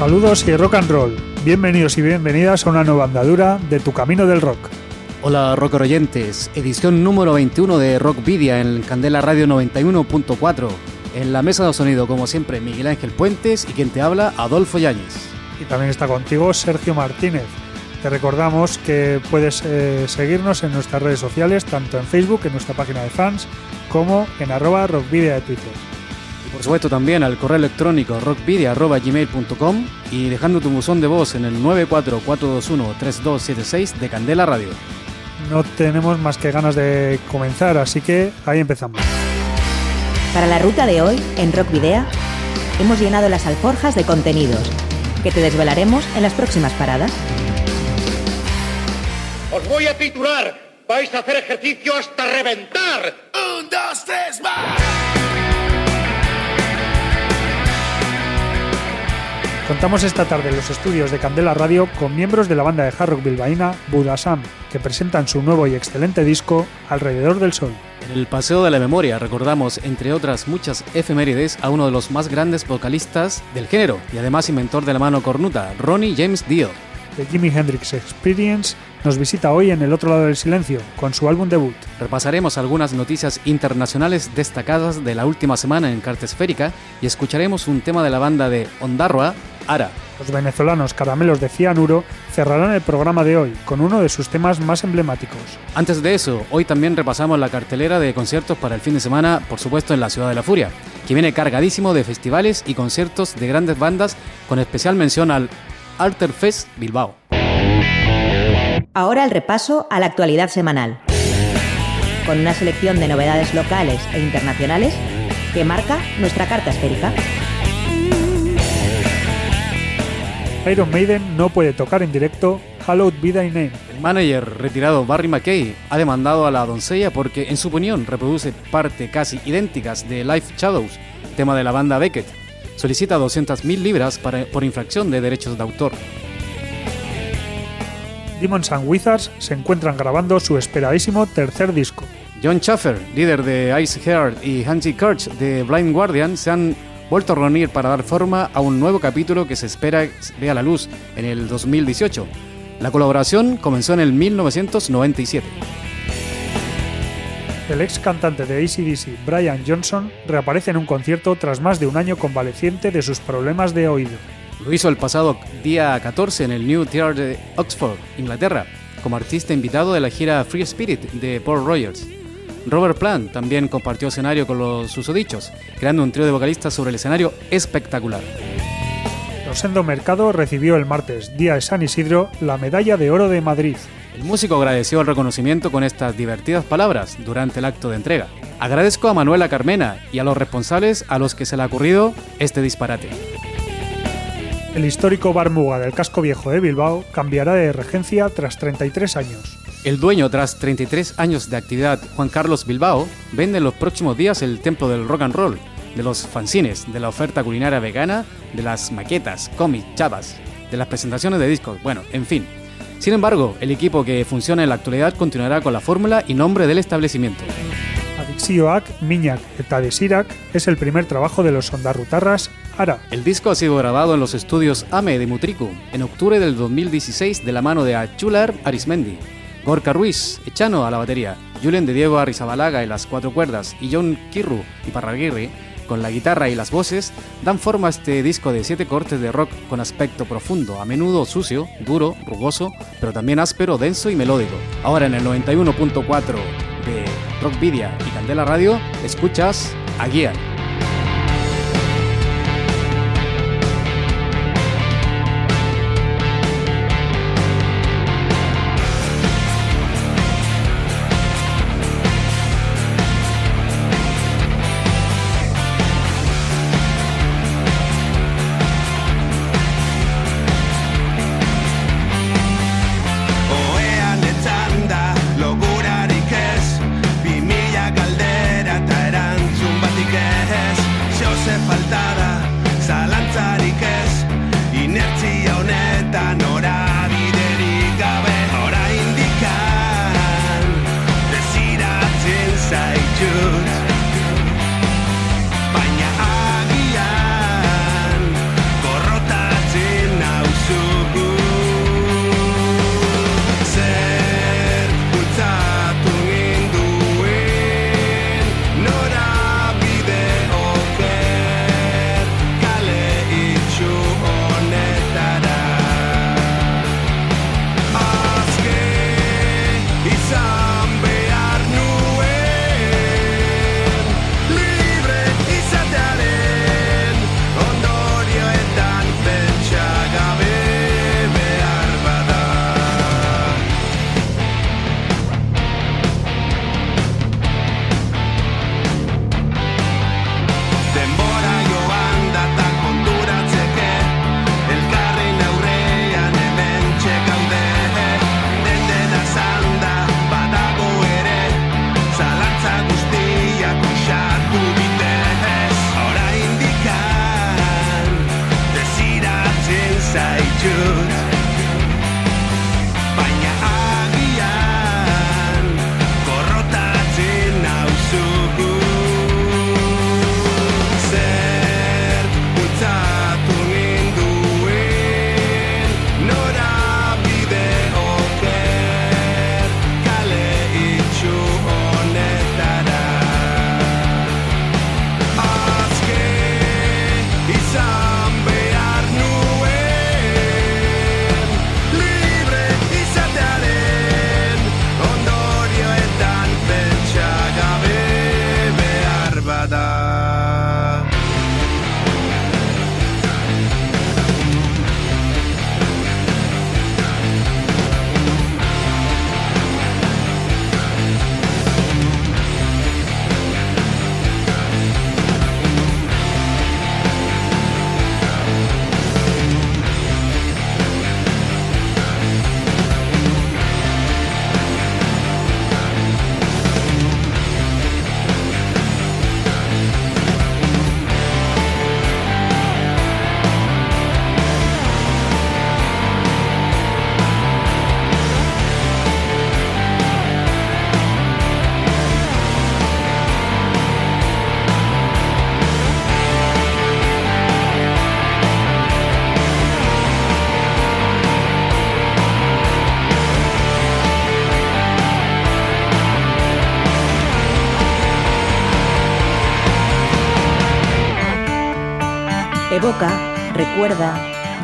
Saludos y rock and roll. Bienvenidos y bienvenidas a una nueva andadura de Tu Camino del Rock. Hola rock oyentes, edición número 21 de Rockvidia en Candela Radio 91.4. En la mesa de sonido, como siempre, Miguel Ángel Puentes y quien te habla, Adolfo Yáñez. Y también está contigo Sergio Martínez. Te recordamos que puedes eh, seguirnos en nuestras redes sociales, tanto en Facebook, en nuestra página de fans, como en arroba rockvidia de Twitter. Por supuesto también al correo electrónico rockvidia.gmail.com y dejando tu buzón de voz en el 944213276 de Candela Radio. No tenemos más que ganas de comenzar, así que ahí empezamos. Para la ruta de hoy, en Rock Video, hemos llenado las alforjas de contenidos que te desvelaremos en las próximas paradas. Os voy a titular. Vais a hacer ejercicio hasta reventar. Un, dos, tres, más. Contamos esta tarde en los estudios de Candela Radio con miembros de la banda de hard rock bilbaína Budasam, que presentan su nuevo y excelente disco Alrededor del Sol. En el Paseo de la Memoria recordamos, entre otras muchas efemérides, a uno de los más grandes vocalistas del género y además inventor de la mano cornuta, Ronnie James Dio. The Jimi Hendrix Experience nos visita hoy en el otro lado del silencio con su álbum debut. Repasaremos algunas noticias internacionales destacadas de la última semana en Carta Esférica y escucharemos un tema de la banda de Ondarroa, Ara. Los venezolanos Caramelos de Cianuro cerrarán el programa de hoy con uno de sus temas más emblemáticos. Antes de eso, hoy también repasamos la cartelera de conciertos para el fin de semana, por supuesto en la Ciudad de la Furia, que viene cargadísimo de festivales y conciertos de grandes bandas, con especial mención al Alter Fest Bilbao. Ahora el repaso a la actualidad semanal, con una selección de novedades locales e internacionales que marca nuestra carta esférica. Iron Maiden no puede tocar en directo Hallowed Be Thy Name. El manager retirado Barry McKay ha demandado a la doncella porque en su opinión reproduce parte casi idénticas de Life Shadows, tema de la banda Beckett. Solicita 200.000 libras para, por infracción de derechos de autor. Demons and Wizards se encuentran grabando su esperadísimo tercer disco. John Schaffer, líder de Ice Heart, y Hansi Kirch de Blind Guardian se han vuelto a reunir para dar forma a un nuevo capítulo que se espera vea la luz en el 2018. La colaboración comenzó en el 1997. El ex cantante de ACDC, Brian Johnson, reaparece en un concierto tras más de un año convaleciente de sus problemas de oído. Lo hizo el pasado día 14 en el New Theatre de Oxford, Inglaterra, como artista invitado de la gira Free Spirit de Paul Rogers. Robert Plant también compartió escenario con los susodichos, creando un trío de vocalistas sobre el escenario espectacular. Rosendo Mercado recibió el martes, día de San Isidro, la Medalla de Oro de Madrid. El músico agradeció el reconocimiento con estas divertidas palabras durante el acto de entrega. Agradezco a Manuela Carmena y a los responsables a los que se le ha ocurrido este disparate. El histórico Bar Muga del casco viejo de Bilbao cambiará de regencia tras 33 años. El dueño, tras 33 años de actividad, Juan Carlos Bilbao, vende en los próximos días el templo del rock and roll, de los fanzines, de la oferta culinaria vegana, de las maquetas, cómics, chavas, de las presentaciones de discos, bueno, en fin. Sin embargo, el equipo que funciona en la actualidad continuará con la fórmula y nombre del establecimiento. Adixioak, Miñak eta Desirac es el primer trabajo de los ondarrutarras Ara. El disco ha sido grabado en los estudios AME de Mutriku en octubre del 2016 de la mano de Achular Arismendi, Gorka Ruiz, Echano a la batería, Julen de Diego Arrizabalaga en las cuatro cuerdas y John Kirru y Parraguirre con la guitarra y las voces, dan forma a este disco de siete cortes de rock con aspecto profundo, a menudo sucio, duro, rugoso, pero también áspero, denso y melódico. Ahora en el 91.4 de Rockvidia y Candela Radio, escuchas a Guía.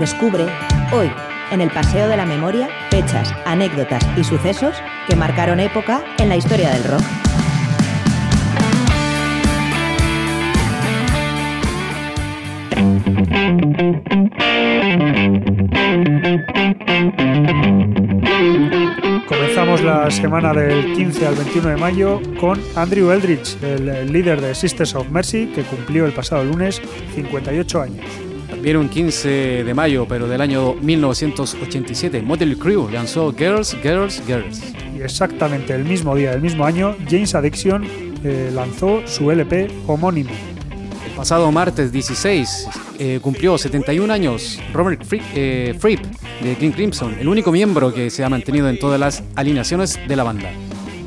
Descubre, hoy, en el Paseo de la Memoria, fechas, anécdotas y sucesos que marcaron época en la historia del rock. Comenzamos la semana del 15 al 21 de mayo con Andrew Eldridge, el líder de Sisters of Mercy, que cumplió el pasado lunes 58 años. Un 15 de mayo, pero del año 1987, Model Crew lanzó Girls, Girls, Girls. Y exactamente el mismo día del mismo año, James Addiction eh, lanzó su LP homónimo. El pasado martes 16 eh, cumplió 71 años Robert Fripp, eh, Fripp de King Crimson, el único miembro que se ha mantenido en todas las alineaciones de la banda.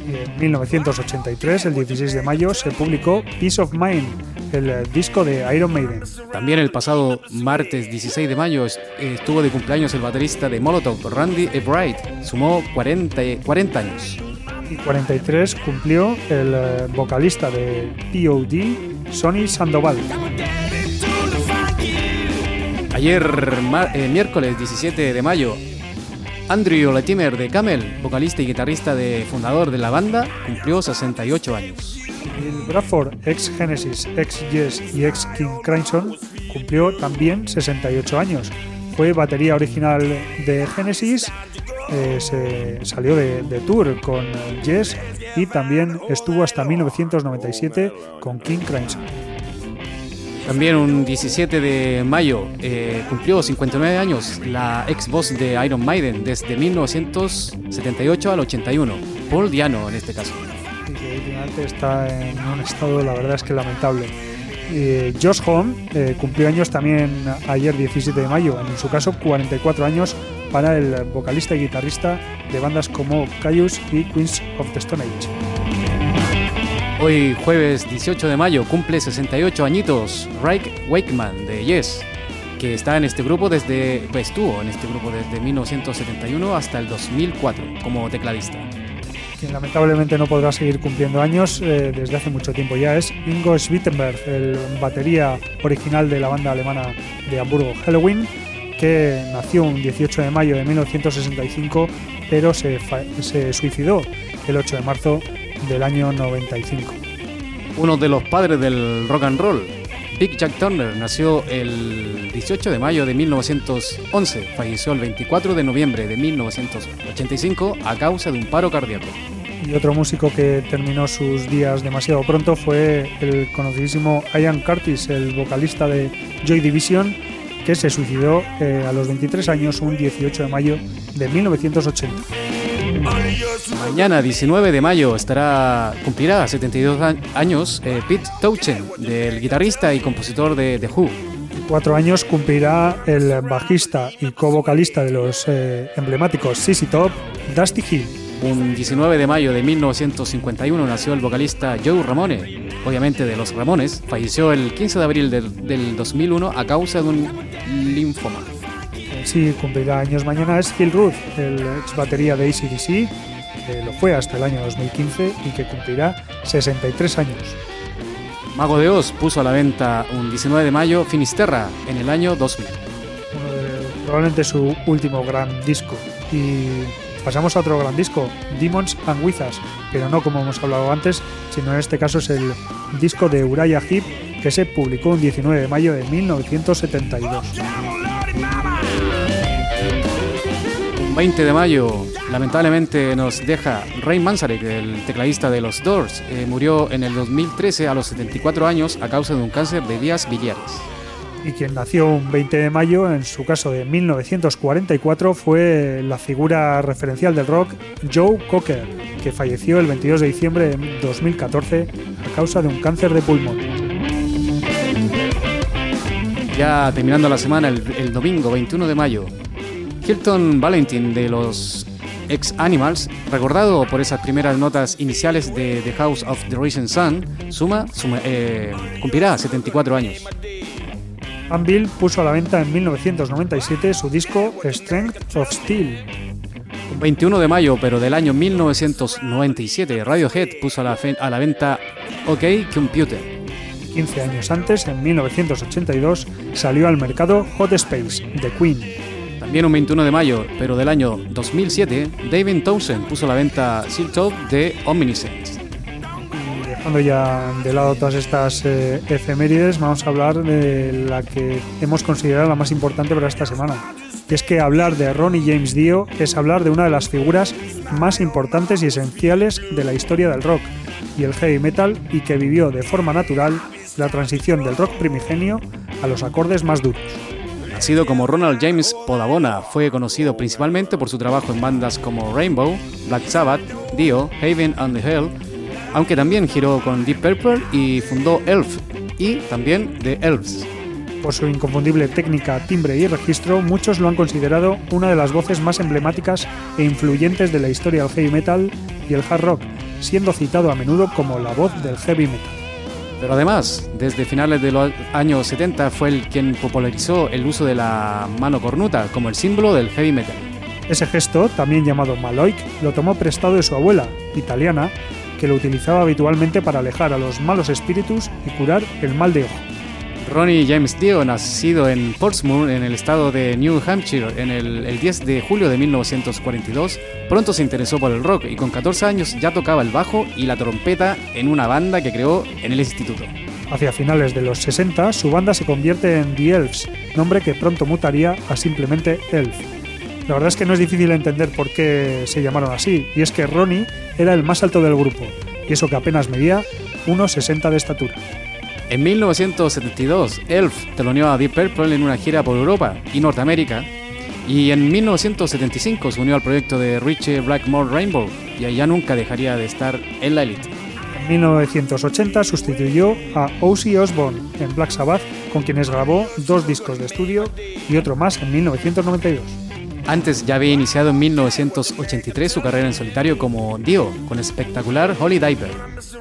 En 1983, el 16 de mayo, se publicó Peace of Mind, el disco de Iron Maiden. También el pasado martes 16 de mayo estuvo de cumpleaños el baterista de Molotov, Randy Ebright. Sumó 40, 40 años. Y 43 cumplió el eh, vocalista de POD, Sonny Sandoval. Ayer, eh, miércoles 17 de mayo, Andrew Latimer de Camel, vocalista y guitarrista de fundador de la banda, cumplió 68 años. El Bradford, ex Genesis, ex Yes y ex King Crimson, cumplió también 68 años. Fue batería original de Genesis, eh, se salió de, de, tour con Yes y también estuvo hasta 1997 con King Crimson. También un 17 de mayo eh, cumplió 59 años la ex voz de Iron Maiden desde 1978 al 81, Paul Diano en este caso. Está en un estado, la verdad es que lamentable. Eh, Josh Home eh, cumplió años también ayer 17 de mayo, en su caso 44 años para el vocalista y guitarrista de bandas como Caius y Queens of the Stone Age. Hoy jueves 18 de mayo cumple 68 añitos Reich Wakeman de Yes, que está en este grupo desde, pues, estuvo en este grupo desde 1971 hasta el 2004 como tecladista. Lamentablemente no podrá seguir cumpliendo años eh, desde hace mucho tiempo ya es Ingo Schwittenberg, el batería original de la banda alemana de Hamburgo Halloween, que nació un 18 de mayo de 1965, pero se suicidó el 8 de marzo del año 95. Uno de los padres del rock and roll, Big Jack Turner, nació el 18 de mayo de 1911, falleció el 24 de noviembre de 1985 a causa de un paro cardíaco. Y otro músico que terminó sus días demasiado pronto fue el conocidísimo Ian Curtis, el vocalista de Joy Division, que se suicidó eh, a los 23 años un 18 de mayo de 1980. Mañana, 19 de mayo, estará cumplirá 72 años eh, Pete Townshend, del guitarrista y compositor de The Who. Cuatro años cumplirá el bajista y co-vocalista de los eh, emblemáticos CC Top, Dusty Hill. Un 19 de mayo de 1951 nació el vocalista Joe Ramone, obviamente de los Ramones. Falleció el 15 de abril del, del 2001 a causa de un linfoma sí cumplirá años mañana es Phil Ruth, el ex batería de ACDC, que lo fue hasta el año 2015 y que cumplirá 63 años. Mago de Oz puso a la venta un 19 de mayo Finisterra en el año 2000. Uno de, probablemente su último gran disco. Y pasamos a otro gran disco, Demons and Wizards, pero no como hemos hablado antes, sino en este caso es el disco de Uriah Heep que se publicó un 19 de mayo de 1972. 20 de mayo, lamentablemente nos deja Ray Manzarek, el tecladista de los Doors. Eh, murió en el 2013 a los 74 años a causa de un cáncer de vías biliares. Y quien nació un 20 de mayo, en su caso de 1944, fue la figura referencial del rock Joe Cocker, que falleció el 22 de diciembre de 2014 a causa de un cáncer de pulmón. Ya terminando la semana, el, el domingo 21 de mayo, Hilton Valentin de los Ex Animals, recordado por esas primeras notas iniciales de The House of the Rising Sun, suma, eh, cumplirá 74 años. Anvil puso a la venta en 1997 su disco Strength of Steel. 21 de mayo, pero del año 1997, Radiohead puso a la, a la venta OK Computer. 15 años antes, en 1982, salió al mercado Hot Space, de Queen. También un 21 de mayo, pero del año 2007, David Townsend puso a la venta Silk de Omniscience. Y dejando ya de lado todas estas eh, efemérides, vamos a hablar de la que hemos considerado la más importante para esta semana. Y es que hablar de Ronnie James Dio es hablar de una de las figuras más importantes y esenciales de la historia del rock y el heavy metal y que vivió de forma natural la transición del rock primigenio a los acordes más duros. Nacido como Ronald James Podabona, fue conocido principalmente por su trabajo en bandas como Rainbow, Black Sabbath, Dio, Haven and the Hell, aunque también giró con Deep Purple y fundó Elf y también The Elves. Por su inconfundible técnica, timbre y registro, muchos lo han considerado una de las voces más emblemáticas e influyentes de la historia del heavy metal y el hard rock, siendo citado a menudo como la voz del heavy metal. Pero además, desde finales de los años 70 fue el quien popularizó el uso de la mano cornuta como el símbolo del heavy metal. Ese gesto, también llamado maloik, lo tomó prestado de su abuela, italiana, que lo utilizaba habitualmente para alejar a los malos espíritus y curar el mal de ojo. Ronnie James Dio, nacido en Portsmouth, en el estado de New Hampshire, en el, el, 10 de julio de 1942, pronto se interesó por el rock y con 14 años ya tocaba el bajo y la trompeta en una banda que creó en el instituto. Hacia finales de los 60, su banda se convierte en The Elves, nombre que pronto mutaría a simplemente Elf. La verdad es que no es difícil entender por qué se llamaron así, y es que Ronnie era el más alto del grupo, y eso que apenas medía 1,60 de estatura. En 1972, Elf teloneó a Deep Purple en una gira por Europa y Norteamérica. Y en 1975 se unió al proyecto de Richie Blackmore Rainbow y allá nunca dejaría de estar en la. En 1980 sustituyó a Ozzy Osbourne en Black Sabbath, con quienes grabó dos discos de estudio y otro más en 1992. Antes ya había iniciado en 1983 su carrera en solitario como Dio, con espectacular Holy Diver.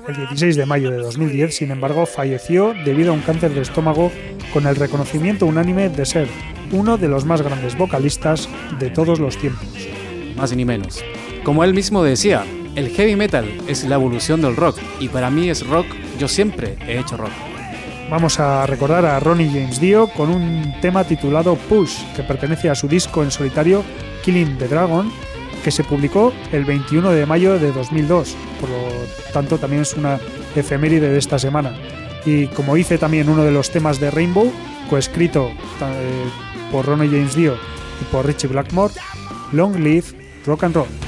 El 16 de mayo de 2010, sin embargo, falleció debido a un cáncer de estómago con el reconocimiento unánime de ser uno de los más grandes vocalistas de todos los tiempos. Más ni menos. Como él mismo decía, el heavy metal es la evolución del rock y para mí es rock, yo siempre he hecho rock. Vamos a recordar a Ronnie James Dio con un tema titulado Push, que pertenece a su disco en solitario Killing the Dragon, que se publicó el 21 de mayo de 2002. Por lo tanto, también es una efeméride de esta semana. Y como hice también uno de los temas de Rainbow, coescrito eh, por Ronnie James Dio y por Richie Blackmore, Long Live Rock and Roll.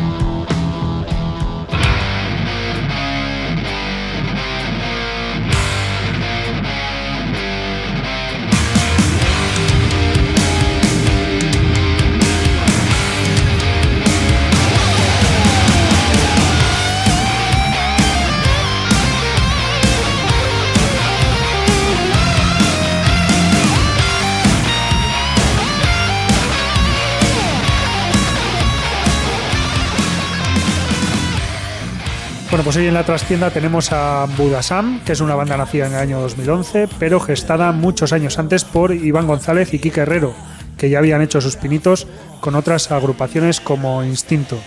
Bueno, pues hoy en la trastienda tenemos a Budasam, que es una banda nacida en el año 2011, pero gestada muchos años antes por Iván González y Kike Herrero, que ya habían hecho sus pinitos con otras agrupaciones como Instinto.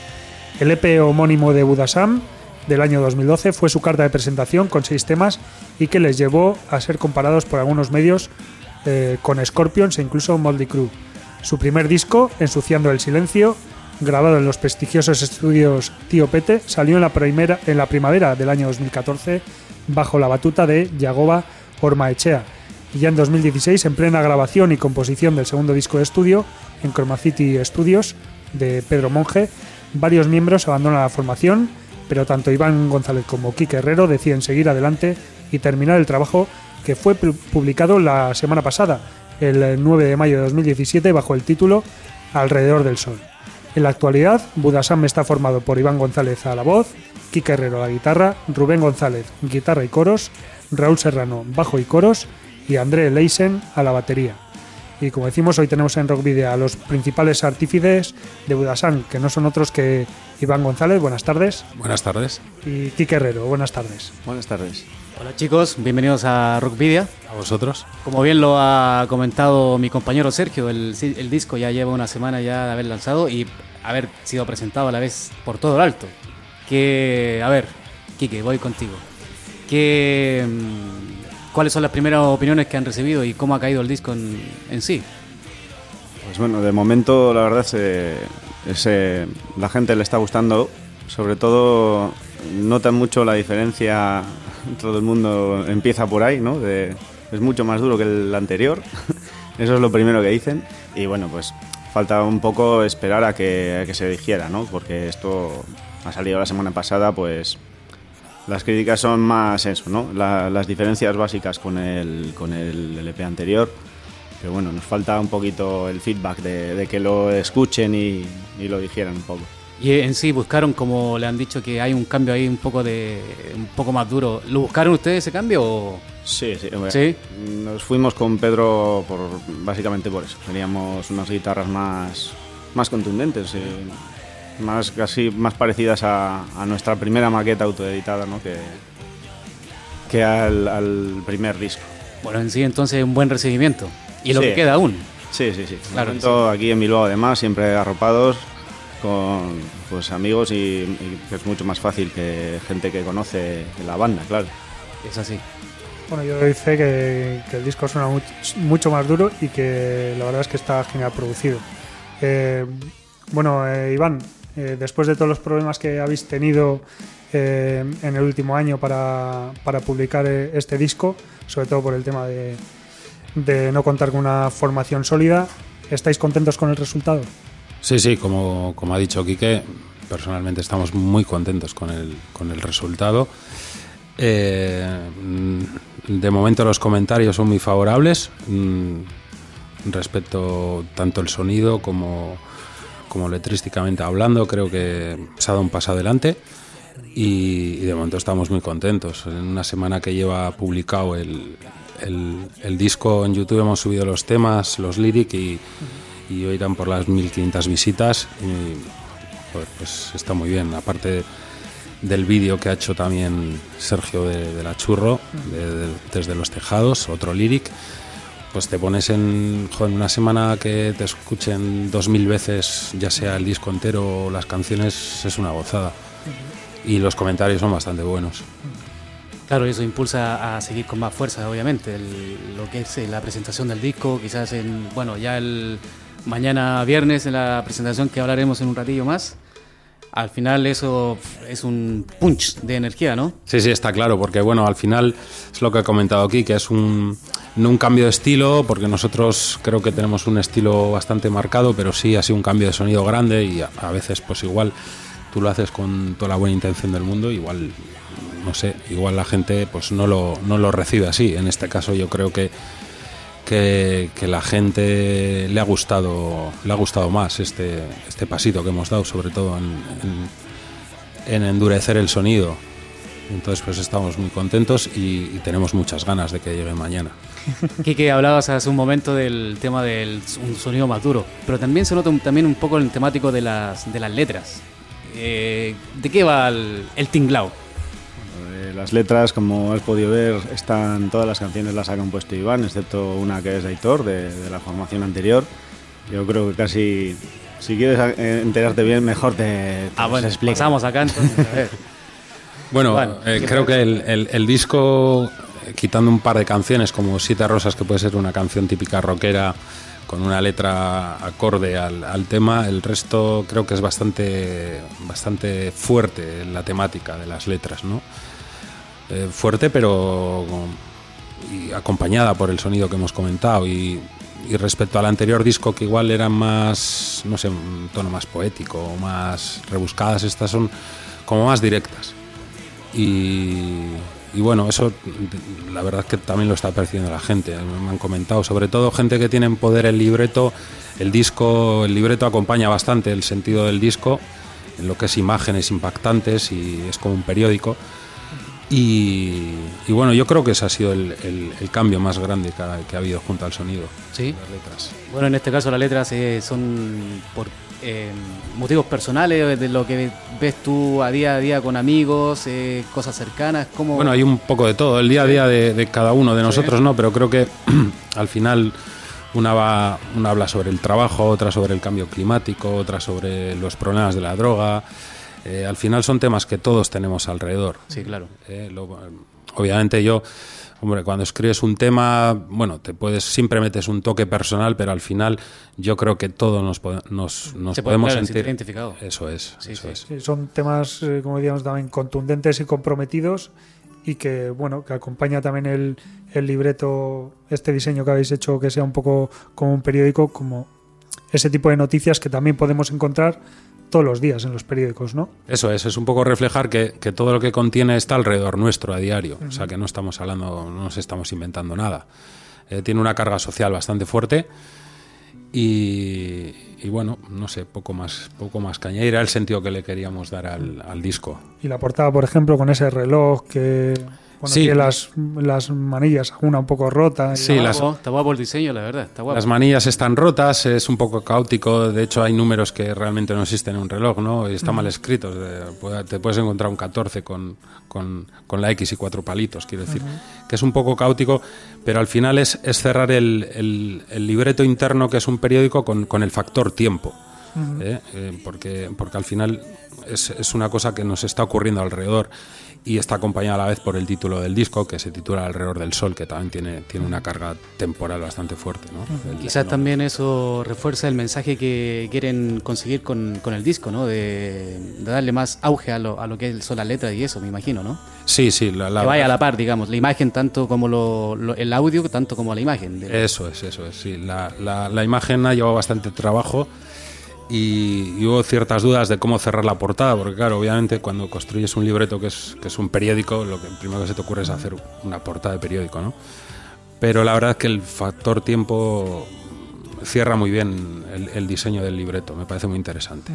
El EP homónimo de Budasam del año 2012 fue su carta de presentación con seis temas y que les llevó a ser comparados por algunos medios eh, con Scorpions e incluso Moldy Crew. Su primer disco, Ensuciando el Silencio, grabado en los prestigiosos estudios Tío Pete, salió en la, primera, en la primavera del año 2014 bajo la batuta de Yagoba Ormaechea. Y ya en 2016, en plena grabación y composición del segundo disco de estudio, en Chroma City Studios, de Pedro Monge, varios miembros abandonan la formación, pero tanto Iván González como Kike Herrero deciden seguir adelante y terminar el trabajo que fue publicado la semana pasada, el 9 de mayo de 2017, bajo el título Alrededor del Sol. En la actualidad, Budasam está formado por Iván González a la voz, Kike Herrero a la guitarra, Rubén González guitarra y coros, Raúl Serrano bajo y coros y André Leisen a la batería. Y como decimos, hoy tenemos en Rock Video a los principales artífices de Budasam, que no son otros que Iván González, buenas tardes. Buenas tardes. Y Kike Herrero, buenas tardes. Buenas tardes. Hola chicos, bienvenidos a Rockvidia. A vosotros. Como bien lo ha comentado mi compañero Sergio, el, el, disco ya lleva una semana ya de haber lanzado y haber sido presentado a la vez por todo el alto. Que, a ver, Quique, voy contigo. Que, mm, ¿Cuáles son las primeras opiniones que han recibido y cómo ha caído el disco en, en sí? Pues bueno, de momento la verdad es, eh, la gente le está gustando, sobre todo notan mucho la diferencia, todo el mundo empieza por ahí, ¿no? es mucho más duro que el anterior, eso es lo primero que dicen, y bueno, pues falta un poco esperar a que, se dijera, ¿no? Porque esto ha salido la semana pasada, pues las críticas son más eso, ¿no? las diferencias básicas con el, con el LP anterior. Pero bueno, nos falta un poquito el feedback de, que lo escuchen y, y, lo dijeran un poco. Y en sí buscaron, como le han dicho, que hay un cambio ahí un poco de un poco más duro. ¿Lo buscaron ustedes ese cambio o...? Sí, sí, Nos fuimos con Pedro por básicamente por eso. Teníamos unas guitarras más, más contundentes, y más casi más parecidas a, nuestra primera maqueta autoeditada, ¿no? Que, que al, primer disco. Bueno, en sí entonces un buen recibimiento. Y lo que queda aún. Sí, sí, sí. Claro, aquí en Bilbao además, siempre arropados con pues amigos y, y es mucho más fácil que gente que conoce la banda, claro. Es así. Bueno, yo doy fe que, el disco suena mucho, más duro y que la verdad es que está genial producido. Eh, bueno, eh, Iván, eh, después de todos los problemas que habéis tenido en el último año para, publicar este disco, sobre todo por el tema de, no contar con una formación sólida, ¿estáis contentos con el resultado? Sí, sí, como, como ha dicho Quique, personalmente estamos muy contentos con el, con el resultado. Eh, de momento los comentarios son muy favorables mm, respecto tanto el sonido como, como letrísticamente hablando. Creo que se ha dado un paso adelante y, de momento estamos muy contentos. En una semana que lleva publicado el, el, disco en YouTube hemos subido los temas, los lyrics y, y hoy irán por las 1500 visitas y pues está muy bien. Aparte del vídeo que ha hecho también Sergio de, la Churro, desde los tejados, otro lyric, pues te pones en, una semana que te escuchen dos mil veces, ya sea el disco entero o las canciones, es una gozada. Y los comentarios son bastante buenos. Claro, eso impulsa a seguir con más fuerza, obviamente, lo que es eh, la presentación del disco, quizás en, bueno, ya el mañana viernes en la presentación que hablaremos en un ratillo más al final eso es un punch de energía, ¿no? Sí, sí, está claro, porque bueno, al final es lo que he comentado aquí, que es un, no un cambio de estilo, porque nosotros creo que tenemos un estilo bastante marcado, pero sí ha sido un cambio de sonido grande y a, a veces pues igual tú lo haces con toda la buena intención del mundo, igual no sé, igual la gente pues no lo, no lo recibe así. En este caso yo creo que que, la gente le ha gustado le ha gustado más este, este pasito que hemos dado, sobre todo en, en, en endurecer el sonido. Entonces pues estamos muy contentos y, tenemos muchas ganas de que llegue mañana. Quique, hablabas hace un momento del tema del un sonido más duro, pero también se nota un, también un poco el temático de las, de las letras. Eh, ¿De qué va el, el tinglao? Las letras, como has podido ver, están todas las canciones las ha compuesto Iván, excepto una que es de Aitor, de, de la formación anterior. Yo creo que casi, si quieres enterarte bien, mejor te, te ah, bueno, explico. Pasamos acá entonces. Bueno eh, creo que el, el, el, disco, quitando un par de canciones como Siete Rosas, que puede ser una canción típica rockera con una letra acorde al, al, tema, el resto creo que es bastante, bastante fuerte la temática de las letras, ¿no? eh, fuerte, pero y acompañada por el sonido que hemos comentado. Y, y, respecto al anterior disco, que igual eran más, no sé, un tono más poético, más rebuscadas, estas son como más directas. Y, y bueno, eso la verdad es que también lo está percibiendo la gente. Me han comentado, sobre todo gente que tiene en poder el libreto. El disco, el libreto acompaña bastante el sentido del disco, en lo que es imágenes impactantes y es como un periódico. Y, bueno, yo creo que ese ha sido el, cambio más grande que ha, habido junto al sonido. Sí. Las letras. Bueno, en este caso las letras eh, son por eh, motivos personales, de lo que ves tú a día a día con amigos, eh, cosas cercanas. ¿cómo... Bueno, hay un poco de todo, el día a día de, de cada uno de nosotros, sí. ¿no? Pero creo que al final una, va, una habla sobre el trabajo, otra sobre el cambio climático, otra sobre los problemas de la droga. Eh, al final son temas que todos tenemos alrededor. Sí, claro. Eh, lo, obviamente yo, hombre, cuando escribes un tema, bueno, te puedes, siempre metes un toque personal, pero al final yo creo que todos nos, nos, nos Se podemos puede, sentir. identificado. Eso es, Sí, eso sí. es. Sí, son temas, eh, como diríamos también, contundentes y comprometidos y que, bueno, que acompaña también el, el libreto, este diseño que habéis hecho, que sea un poco como un periódico, como ese tipo de noticias que también podemos encontrar todos los días en los periódicos, ¿no? Eso es, es un poco reflejar que, que todo lo que contiene está alrededor nuestro a diario, uh -huh. o sea que no estamos hablando, no nos estamos inventando nada. Eh, tiene una carga social bastante fuerte y, y, bueno, no sé, poco más, poco más caña. Era el sentido que le queríamos dar al, al disco. Y la portada, por ejemplo, con ese reloj que bueno, sí. tiene las, las manillas una un poco rota. Sí, las, está guapo el diseño, la verdad. Está guapo. Las manillas están rotas, es un poco caótico. De hecho, hay números que realmente no existen en un reloj, ¿no? Y están mal escritos. Te puedes encontrar un 14 con, con, con la X y cuatro palitos, quiero decir. Uh -huh. Que es un poco caótico, pero al final es, es cerrar el, el, el, libreto interno, que es un periódico, con, con el factor tiempo. Uh -huh. ¿eh? Eh, porque, porque al final es, es una cosa que nos está ocurriendo alrededor y está acompañada a la vez por el título del disco que se titula Alrededor del Sol que también tiene, tiene una carga temporal bastante fuerte ¿no? Uh -huh. quizás también eso refuerza el mensaje que quieren conseguir con, con el disco ¿no? de, de, darle más auge a lo, a lo que son las letras y eso me imagino ¿no? sí, sí la, la, que vaya a la par digamos la imagen tanto como lo, lo, el audio tanto como la imagen de... eso es, eso es sí. la, la, la imagen ha llevado bastante trabajo y, y, hubo ciertas dudas de cómo cerrar la portada, porque claro, obviamente cuando construyes un libreto que es, que es un periódico, lo que primero que se te ocurre es hacer una portada de periódico, ¿no? Pero la verdad es que el factor tiempo cierra muy bien el, el diseño del libreto, me parece muy interesante.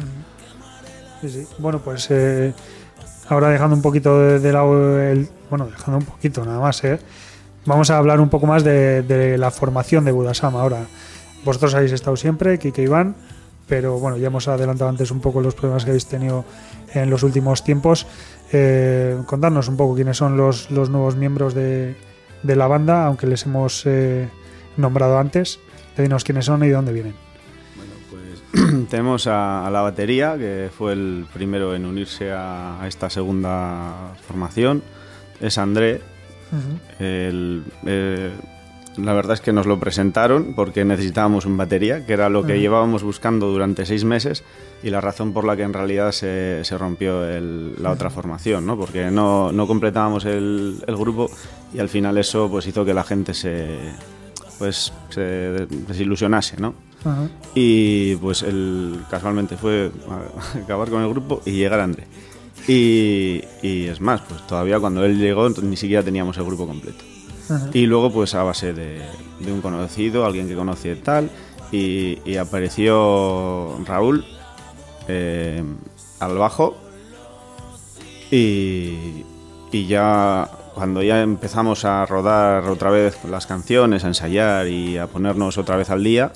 Sí, sí. Bueno, pues eh, ahora dejando un poquito de, de lado el... Bueno, dejando un poquito nada más, ¿eh? Vamos a hablar un poco más de, de la formación de Budasama ahora. Vosotros habéis estado siempre, Kike Iván, pero bueno, ya hemos adelantado antes un poco los problemas que habéis tenido en los últimos tiempos. Eh, contarnos un poco quiénes son los, los nuevos miembros de, de, la banda, aunque les hemos eh, nombrado antes. Dinos quiénes son y de dónde vienen. Bueno, pues tenemos a, a, la batería, que fue el primero en unirse a, a esta segunda formación. Es André. Uh -huh. el, eh, la verdad es que nos lo presentaron porque necesitábamos un batería, que era lo que llevábamos buscando durante seis meses y la razón por la que en realidad se, se rompió el- la otra formación, ¿no? porque no, no completábamos el, el grupo y al final eso pues hizo que la gente se, pues, se desilusionase. ¿no? Ajá. Y pues el, casualmente fue a- acabar con el grupo y llegar André. Y, y es más, pues todavía cuando él llegó ni siquiera teníamos el grupo completo. Y luego pues a base de, de un conocido, alguien que conoce tal, y, y apareció Raúl eh, al bajo y, y ya cuando ya empezamos a rodar otra vez las canciones, a ensayar y a ponernos otra vez al día,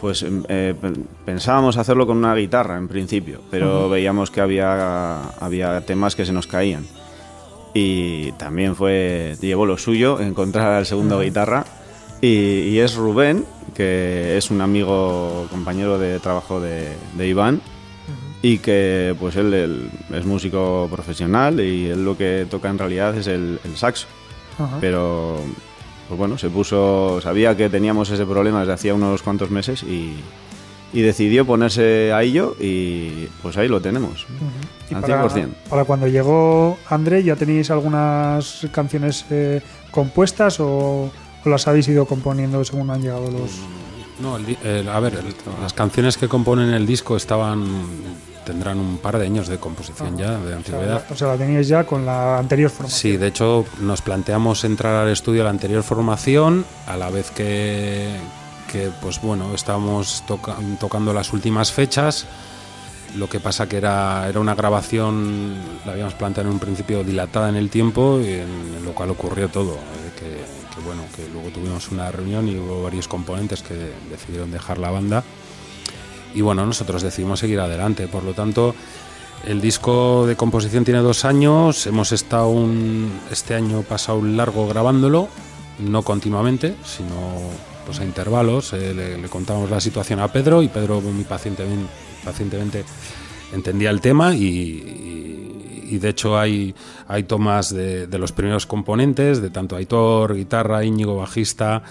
pues em, eh, pe- pensábamos hacerlo con una guitarra en principio, pero veíamos que había, había temas que se nos caían. Y también fue, llevó lo suyo, encontrar al segundo guitarra. Y, y es Rubén, que es un amigo, compañero de trabajo de, de Iván. Y que pues él, él es músico profesional y él lo que toca en realidad es el, el saxo. Ajá. Pero pues bueno, se puso, sabía que teníamos ese problema desde hacía unos cuantos meses y, y decidió ponerse a ello y pues ahí lo tenemos. Y Al para, 100%. para cuando llegó André, ¿ya tenéis algunas canciones eh, compuestas o, o las habéis ido componiendo según han llegado los...? No, el di- el- a ver, el- las canciones que componen el disco estaban tendrán un par de años de composición ya, de antigüedad. o sea, la teníais ya con la anterior formación. Sí, de hecho nos planteamos entrar al estudio a la anterior formación, a la vez que, que pues bueno, estábamos toca- tocando las últimas fechas. Lo que pasa que era, era una grabación, la habíamos planteado en un principio dilatada en el tiempo, y en, lo cual ocurrió todo. eh, que, que, bueno, que luego tuvimos una reunión y hubo varios componentes que decidieron dejar la banda. Y bueno, nosotros decidimos seguir adelante. Por lo tanto, el disco de composición tiene dos años. Hemos estado un- este año pasado largo grabándolo, no continuamente, sino pues a intervalos. Eh, le, contamos la situación a Pedro y Pedro muy pacientemente, pacientemente entendía el tema y, de hecho hay, hay tomas de, los primeros componentes, de tanto Aitor, guitarra, Íñigo, bajista,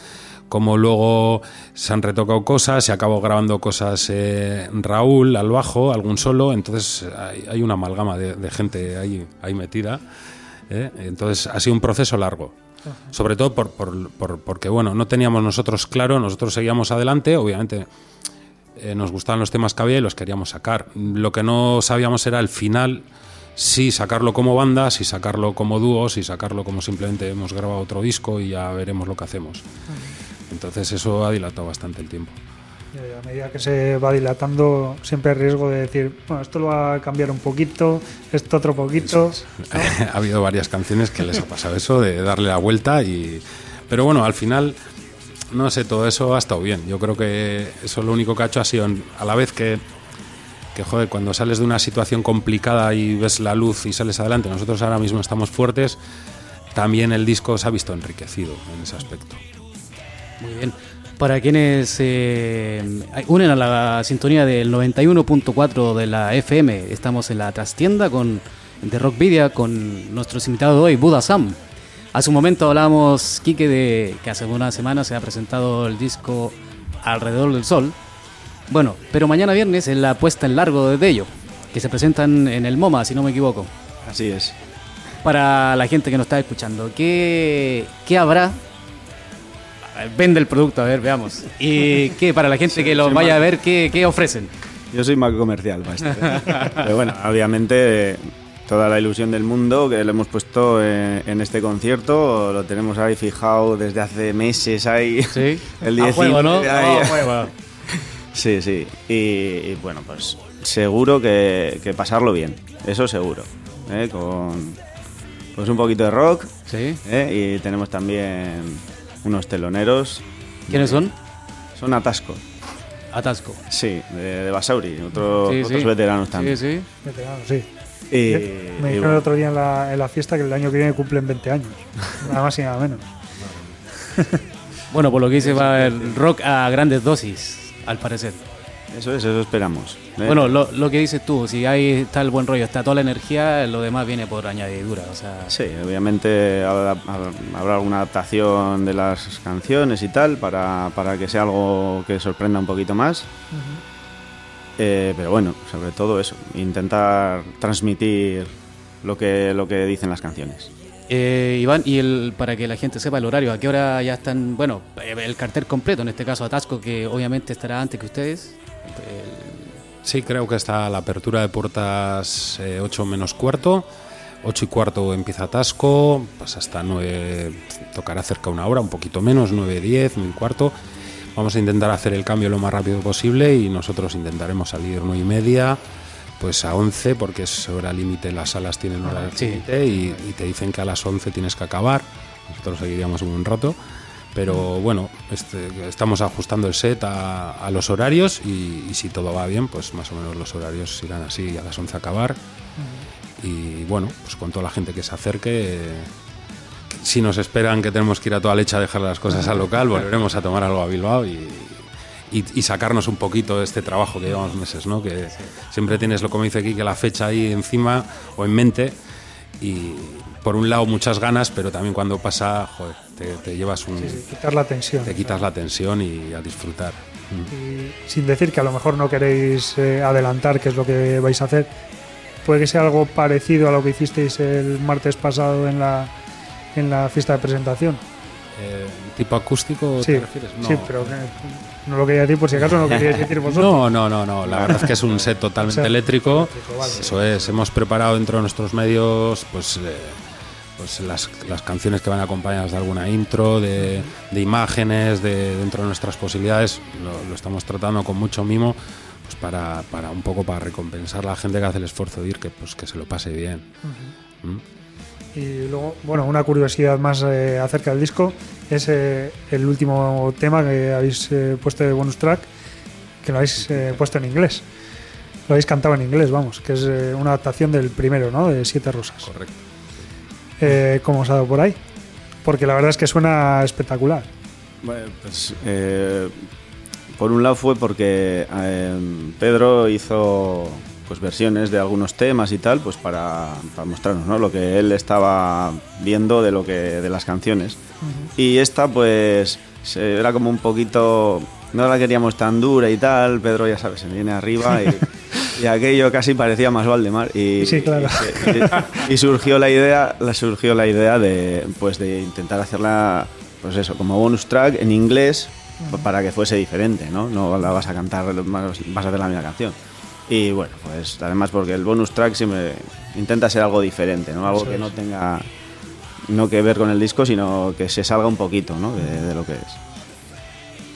como luego se han retocado cosas, se acabó grabando cosas eh, Raúl al bajo, algún solo, entonces hay, una amalgama de, de gente ahí, ahí metida. ¿eh? Entonces ha sido un proceso largo. Sobre todo por, por- por- porque bueno, no teníamos nosotros claro, nosotros seguíamos adelante, obviamente eh, nos gustaban los temas que había y los queríamos sacar. Lo que no sabíamos era el final, si sacarlo como banda, si sacarlo como dúo, si sacarlo como simplemente hemos grabado otro disco y ya veremos lo que hacemos. Entonces eso ha dilatado bastante el tiempo. A medida que se va dilatando, siempre hay riesgo de decir, bueno, esto lo va a cambiar un poquito, esto otro poquito. ha habido varias canciones que les ha pasado eso de darle la vuelta y pero bueno al final no sé todo eso ha estado bien yo creo que eso lo único que ha hecho ha sido a la vez que que joder cuando sales de una situación complicada y ves la luz y sales adelante nosotros ahora mismo estamos fuertes también el disco se ha visto enriquecido en ese aspecto Muy bien. Para quienes eh, unen a la sintonía del 91.4 de la FM, estamos en la trastienda con de Rockvidia con nuestros invitados de hoy, Buda Sam. Hace un momento hablábamos, Quique, de que hace una semana se ha presentado el disco Alrededor del Sol. Bueno, pero mañana viernes es la puesta en largo de ello, que se presentan en el MoMA, si no me equivoco. Así es. Para la gente que nos está escuchando, ¿qué, qué habrá? Ver, Vende el producto, a ver, veamos. ¿Y qué para la gente que lo vaya a ver, qué, qué ofrecen? Yo soy más comercial, maestro. Pero bueno, obviamente eh, toda la ilusión del mundo que le hemos puesto en, en este concierto lo tenemos ahí fijado desde hace meses ahí. Sí. El A 19, juego, ¿no? ahí. A juego. Sí, sí. Y, y, bueno, pues seguro que, que pasarlo bien. Eso seguro. ¿eh? Con pues un poquito de rock. Sí. ¿eh? Y tenemos también unos teloneros. ¿Quiénes son? Son Atasco. Atasco. Sí, de, de Basauri. Otro- Sí, otros sí. veteranos también. Sí, sí. Veterano, sí. Y- Me dijeron el otro día en la, en la fiesta que el año que viene cumplen 20 años. Nada más y nada menos. Bueno, por lo que dice va el rock a grandes dosis, al parecer. Eso es, eso esperamos. ¿eh? Bueno, lo, lo que dices tú, si ahí está el buen rollo, está toda la energía, lo demás viene por añadidura. O sea, Sí, obviamente habrá, habrá alguna adaptación de las canciones y tal para, para que sea algo que sorprenda un poquito más. Eh, pero bueno, sobre todo eso, intentar transmitir lo que, lo que dicen las canciones. Eh, Iván, y el, para que la gente sepa el horario, ¿a qué hora ya están? Bueno, el cartel completo, en este caso Atasco, que obviamente estará antes que ustedes. Sí, creo que está la apertura de puertas 8 menos cuarto. 8 y cuarto empieza Atasco, pues hasta 9 tocará cerca una hora, un poquito menos, 9, 10, 9 y cuarto. Vamos a intentar hacer el cambio lo más rápido posible y nosotros intentaremos salir 9 y media, pues a 11, porque es hora límite, las salas tienen hora Sí. límite y, y te dicen que a las 11 tienes que acabar. Nosotros seguiríamos un buen rato. Pero bueno, este, estamos ajustando el set a, a los horarios y, y si todo va bien, pues más o menos los horarios irán así, a las 11 acabar. Y bueno, pues con toda la gente que se acerque, si nos esperan que tenemos que ir a toda leche a dejar las cosas al local, volveremos a tomar algo a Bilbao y, y- y sacarnos un poquito de este trabajo que llevamos meses, ¿no? Que siempre tienes, lo como dice aquí, que la fecha ahí encima o en mente y por un lado muchas ganas, pero también cuando pasa, joder, te, te llevas un... Quitar la tensión. Te quitas la tensión y a disfrutar. Mm. Y sin decir que a lo mejor no queréis eh, adelantar qué es lo que vais a hacer, puede que sea algo parecido a lo que hicisteis el martes pasado en la, en la fiesta de presentación. Eh, ¿Tipo acústico Sí, te refieres? No. sí, pero que no lo quería decir por si acaso no queríais decir vosotros. No, no, no, no. La verdad es que es un set totalmente eléctrico. eléctrico, vale. Eso es. Hemos preparado dentro de nuestros medios, pues, eh, pues las, las canciones que van acompañadas de alguna intro, de, de imágenes, de dentro de nuestras posibilidades. Lo, lo estamos tratando con mucho mimo, pues para, para un poco para recompensar a la gente que hace el esfuerzo de ir, que pues que se lo pase bien. ¿Mm? Y luego, bueno, una curiosidad más eh, acerca del disco es eh, el último tema que habéis eh, puesto de bonus track, que lo habéis eh, puesto en inglés. Lo habéis cantado en inglés, vamos, que es una adaptación del primero, ¿no? De Siete Rosas. Correcto. Eh, ¿Cómo os ha dado por ahí? Porque la verdad es que suena espectacular. Bueno, pues, eh, por un lado fue porque eh, Pedro hizo pues versiones de algunos temas y tal, pues para, para mostrarnos ¿no? lo que él estaba viendo de lo que de las canciones. Y esta pues era como un poquito no la queríamos tan dura y tal, Pedro ya sabes, se viene arriba y, y aquello casi parecía más Valdemar y, Sí, claro. y, y surgió la idea, la surgió la idea de pues de intentar hacerla pues eso, como bonus track en inglés para que fuese diferente, ¿no? No la vas a cantar, vas vas a hacer la misma canción. Y bueno, pues además porque el bonus track siempre intenta ser algo diferente, ¿no? Algo que no tenga no que ver con el disco, sino que se salga un poquito, ¿no? De, de lo que es.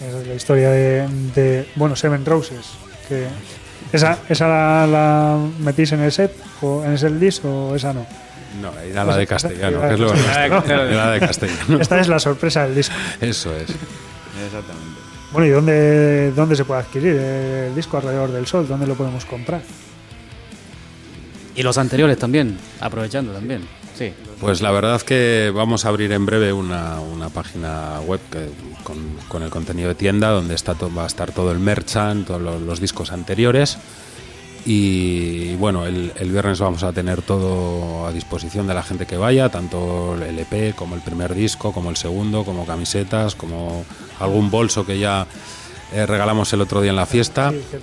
Esa es la historia de, de, bueno, Seven Roses. Que ¿Esa, esa la, la metís en el set o en el disc o esa no? No, era la de castellano, que es lo la de castellano. Esta es la sorpresa del disco. Eso es. Exactamente. Bueno, ¿y dónde, dónde se puede adquirir el disco alrededor del sol? ¿Dónde lo podemos comprar? Y los anteriores también, aprovechando también. Sí. Pues la verdad que vamos a abrir en breve una, una página web que- con, con el contenido de tienda donde está to- va a estar todo el merchant, todos los, los discos anteriores. Y bueno, el, el viernes vamos a tener todo a disposición de la gente que vaya, tanto el EP como el primer disco, como el segundo, como camisetas, como algún bolso que ya eh, regalamos el otro día en la fiesta. Sí.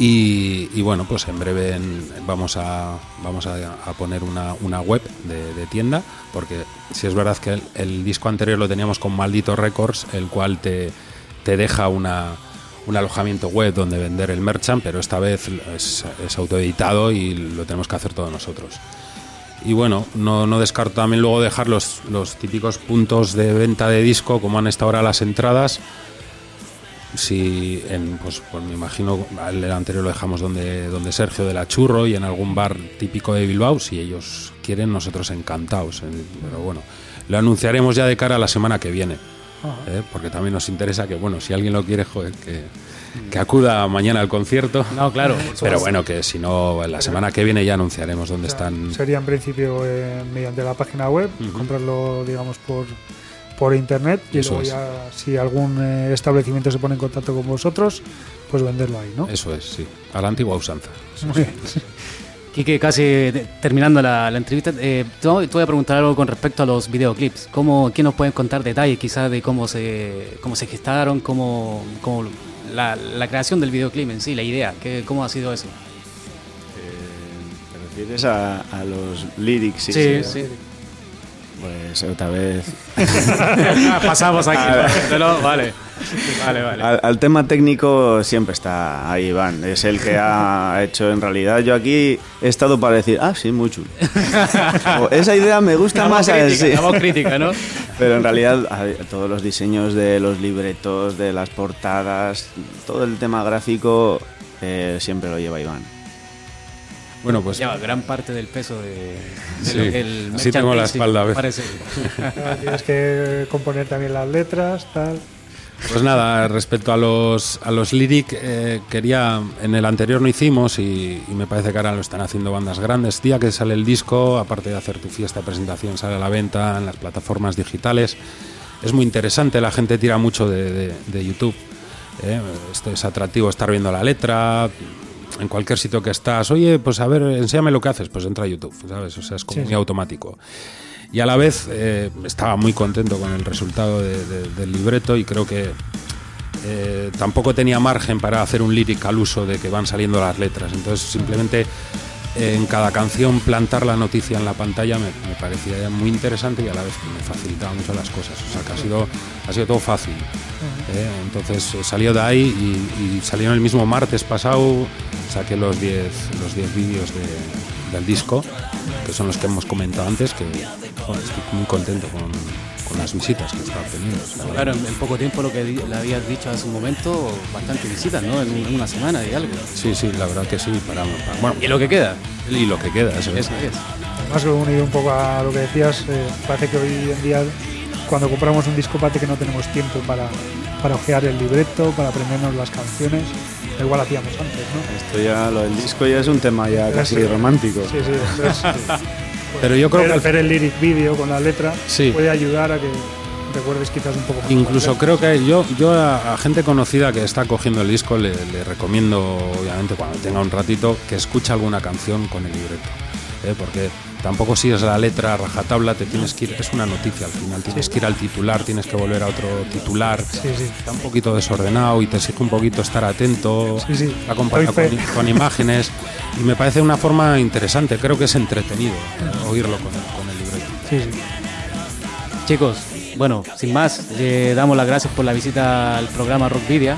Y, y bueno, pues en breve vamos a, vamos a, a poner una, una web de, de tienda, porque si es verdad que el, el disco anterior lo teníamos con Maldito Records, el cual te, te deja una, un alojamiento web donde vender el merchant, pero esta vez es, es autoeditado y lo tenemos que hacer todos nosotros. Y bueno, no, no descarto también luego dejar los, los típicos puntos de venta de disco, como han estado ahora las entradas, si en, pues, pues me imagino el anterior lo dejamos donde, donde Sergio de la Churro y en algún bar típico de Bilbao, si ellos quieren, nosotros encantados. Pero bueno, lo anunciaremos ya de cara a la semana que viene, eh, porque también nos interesa que, bueno, si alguien lo quiere, joder, que, que acuda mañana al concierto. No, claro. Pero bueno, que si no, la semana que viene ya anunciaremos dónde están. Sería en principio eh, mediante la página web, comprarlo, digamos, por, por internet y Eso luego es. ya si algún eh, establecimiento se pone en contacto con vosotros, pues venderlo ahí, ¿no? Eso es, sí. A la antigua usanza. Muy bien. Quique, casi de- terminando la, la entrevista, eh, te voy a preguntar algo con respecto a los videoclips. ¿Cómo, ¿Qué nos pueden contar detalles quizás de cómo se, cómo se gestaron, cómo, cómo la, la creación del videoclip en sí, la idea? ¿Qué, ¿Cómo ha sido eso? ¿Te refieres a, a los lyrics? Sí, sí. Pues otra vez. Pasamos aquí. Pero, vale, vale, vale. Al, al tema técnico siempre está ahí Iván. Es el que ha hecho en realidad. Yo aquí he estado para decir, ah, sí, muy chulo. O, esa idea me gusta La más. a crítica, sí. la voz crítica, ¿no? Pero en realidad todos los diseños de los libretos, de las portadas, todo el tema gráfico eh, siempre lo lleva Iván. Bueno, pues Lleva gran parte del peso de, de Sí, lo que el así tengo la espalda a veces. Parece. Tienes que componer también las letras, tal. Pues nada, respecto a los, a los lyric, eh, quería, en el anterior no hicimos y, y me parece que ahora lo están haciendo bandas grandes. Día que sale el disco, aparte de hacer tu fiesta de presentación, sale a la venta en las plataformas digitales. Es muy interesante, la gente tira mucho de, de- de YouTube. ¿eh? Esto es atractivo estar viendo la letra. En cualquier sitio que estás, oye, pues a ver, enséñame lo que haces, pues entra a YouTube, ¿sabes? O sea, es como Sí, muy sí. automático. Y a la vez eh, estaba muy contento con el resultado de- de- del libreto y creo que eh, tampoco tenía margen para hacer un lyric al uso de que van saliendo las letras. Entonces simplemente en cada canción plantar la noticia en la pantalla me, parecía muy interesante y a la vez me facilitaba mucho las cosas. O sea que ha sido, ha sido todo fácil. ¿eh? Entonces eh, salió de ahí y, y salieron el mismo martes pasado, saqué los 10 los 10 vídeos de- del disco, que son los que hemos comentado antes, que estoy muy contento con, con las visitas que está obteniendo. o sea, Claro, en, en poco tiempo lo que di- le habías dicho hace un momento, bastante visitas, ¿no? En, en una semana y algo. Sí, sí, la verdad que sí. Para, para- bueno, Y lo que queda. y lo que queda, eso es. Eso es. Además, unido un poco a lo que decías, eh, parece que hoy en día, cuando compramos un disco, parece que no tenemos tiempo para, para ojear el libreto, para aprendernos las canciones. Igual hacíamos antes, ¿no? Esto ya, lo del disco ya es un tema ya casi Sí. romántico. Sí, sí, entonces, Pero yo creo ver- que hacer el lyric video con la letra Sí. puede ayudar a que recuerdes quizás un poco más. incluso creo que yo, yo a, a gente conocida que está cogiendo el disco le, le recomiendo, obviamente, cuando tenga un ratito, que escuche alguna canción con el libreto. ¿eh? Porque tampoco si es la letra rajatabla, te tienes que ir, es una noticia al final, tienes que ir al titular, tienes que volver a otro titular. Sí, sí. Está un poquito desordenado y te exige un poquito estar atento, Sí, sí. acompañado Doy con, con imágenes. Y me parece una forma interesante, creo que es entretenido eh, oírlo con, con el libreto. Sí, sí. Chicos, bueno, sin más, le damos las gracias por la visita al programa Rockvidia.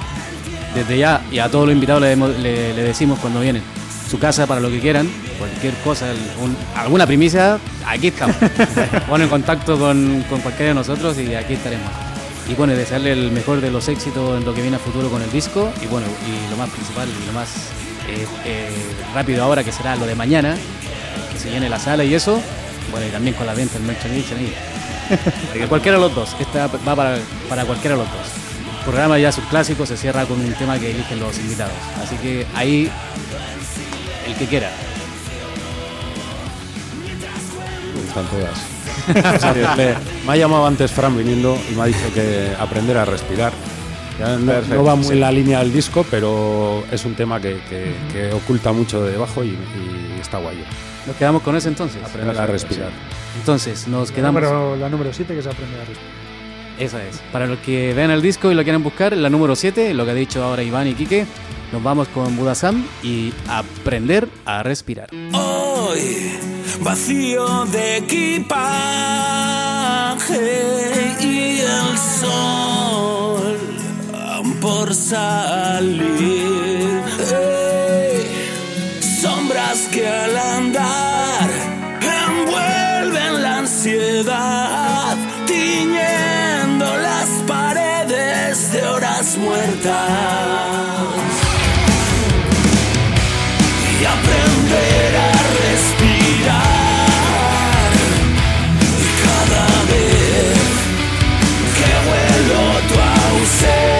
Desde ya, y a todos los invitados le- le decimos cuando vienen, su casa para lo que quieran, cualquier cosa, un- alguna primicia, aquí estamos. Pon en contacto con, con cualquiera de nosotros y aquí estaremos. Y bueno, desearle el mejor de los éxitos en lo que viene a futuro con el disco. Y bueno, y lo más principal y lo más eh, eh, rápido ahora que será lo de mañana, que se llene la sala y eso. Bueno, y también con la venta del merchandising ahí. Porque cualquiera de los dos, esta va para, para cualquiera de los dos. El programa ya subclásico se cierra con un tema que eligen los invitados. Así que ahí, el que quiera. Están todas. Sí, me, me ha llamado antes Fran viniendo y me ha dicho que aprender a respirar. Ya no, Perfecto, no va muy sí. en la línea del disco, pero es un tema que, que- que oculta mucho de debajo y, y está guay. Nos quedamos con eso entonces. Aprender a respirar. Entonces, nos quedamos. la número 7 que se aprende a respirar. Esa es. Para los que vean el disco y lo quieren buscar, la número 7, lo que ha dicho ahora Iván y Quique, nos vamos con Budasam y aprender a respirar. Hoy vacío de equipaje y el sol por salir. Sombras que al andar envuelven la ansiedad, las paredes de horas muertas y aprender a respirar. Y cada vez que vuelo tu ausencia.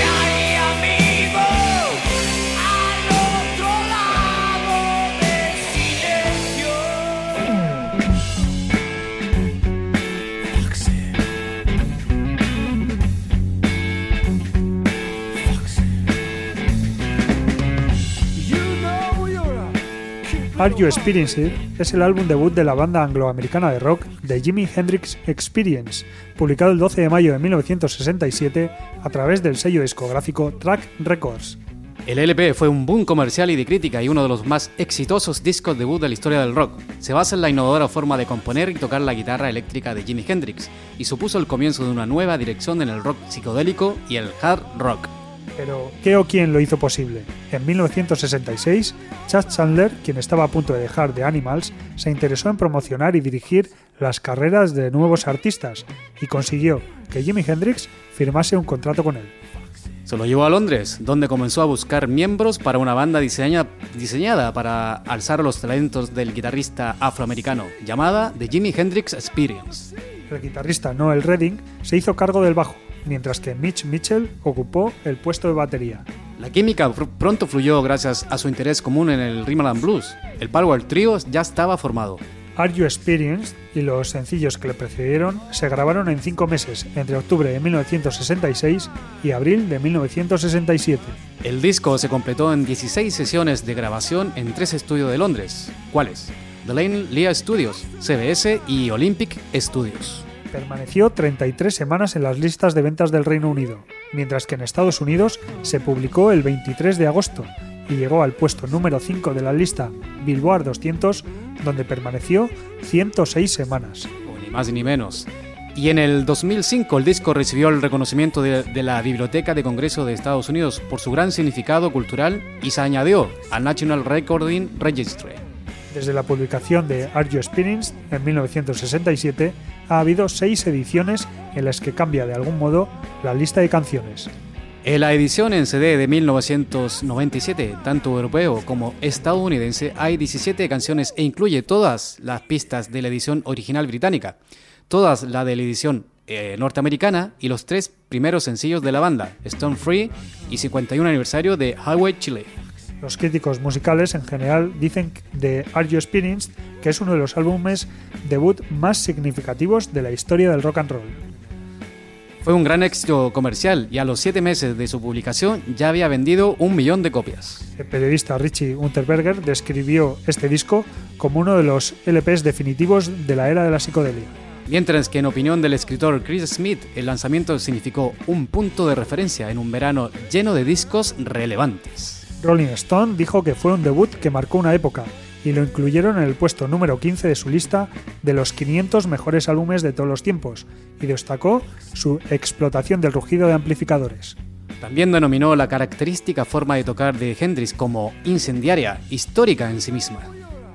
Are You Experienced es el álbum debut de la banda angloamericana de rock The Jimi Hendrix Experience, publicado el 12 de mayo de 1967 a través del sello discográfico Track Records. El LP fue un boom comercial y de crítica y uno de los más exitosos discos debut de la historia del rock. Se basa en la innovadora forma de componer y tocar la guitarra eléctrica de Jimi Hendrix y supuso el comienzo de una nueva dirección en el rock psicodélico y el hard rock. Pero, ¿qué o quién lo hizo posible? En 1966, Chad Chandler, quien estaba a punto de dejar The Animals, se interesó en promocionar y dirigir las carreras de nuevos artistas y consiguió que Jimi Hendrix firmase un contrato con él. Se lo llevó a Londres, donde comenzó a buscar miembros para una banda diseña- diseñada para alzar los talentos del guitarrista afroamericano, llamada The Jimi Hendrix Experience. El guitarrista Noel Redding se hizo cargo del bajo, mientras que Mitch Mitchell ocupó el puesto de batería. La química pronto fluyó gracias a su interés común en el rhythm and blues. El Power Trio ya estaba formado. Are You Experienced y los sencillos que le precedieron se grabaron en cinco meses, entre octubre de 1966 y abril de 1967. El disco se completó en 16 sesiones de grabación en tres estudios de Londres. ¿Cuáles? The Lane Lea Studios, CBS y Olympic Studios. Permaneció 33 semanas en las listas de ventas del Reino Unido, mientras que en Estados Unidos se publicó el 23 de agosto y llegó al puesto número 5 de la lista Billboard 200, donde permaneció 106 semanas. o ni más ni menos. Y en el 2005 el disco recibió el reconocimiento de, de la Biblioteca de Congreso de Estados Unidos por su gran significado cultural y se añadió al National Recording Registry. Desde la publicación de Are You Experienced en 1967 ha habido seis ediciones en las que cambia de algún modo la lista de canciones. En la edición en CD de 1997, tanto europeo como estadounidense, hay 17 canciones e incluye todas las pistas de la edición original británica, todas la de la edición eh, norteamericana y los tres primeros sencillos de la banda, Stone Free y 51 aniversario de Highway Chile. Los críticos musicales en general dicen de Are You Experienced que es uno de los álbumes debut más significativos de la historia del rock and roll. Fue un gran éxito comercial y a los siete meses de su publicación ya había vendido un millón de copias. El periodista Richie Unterberger describió este disco como uno de los LPs definitivos de la era de la psicodelia. Mientras que en opinión del escritor Chris Smith, el lanzamiento significó un punto de referencia en un verano lleno de discos relevantes. Rolling Stone dijo que fue un debut que marcó una época y lo incluyeron en el puesto número 15 de su lista de los 500 mejores álbumes de todos los tiempos y destacó su explotación del rugido de amplificadores. También denominó la característica forma de tocar de Hendrix como incendiaria, histórica en sí misma.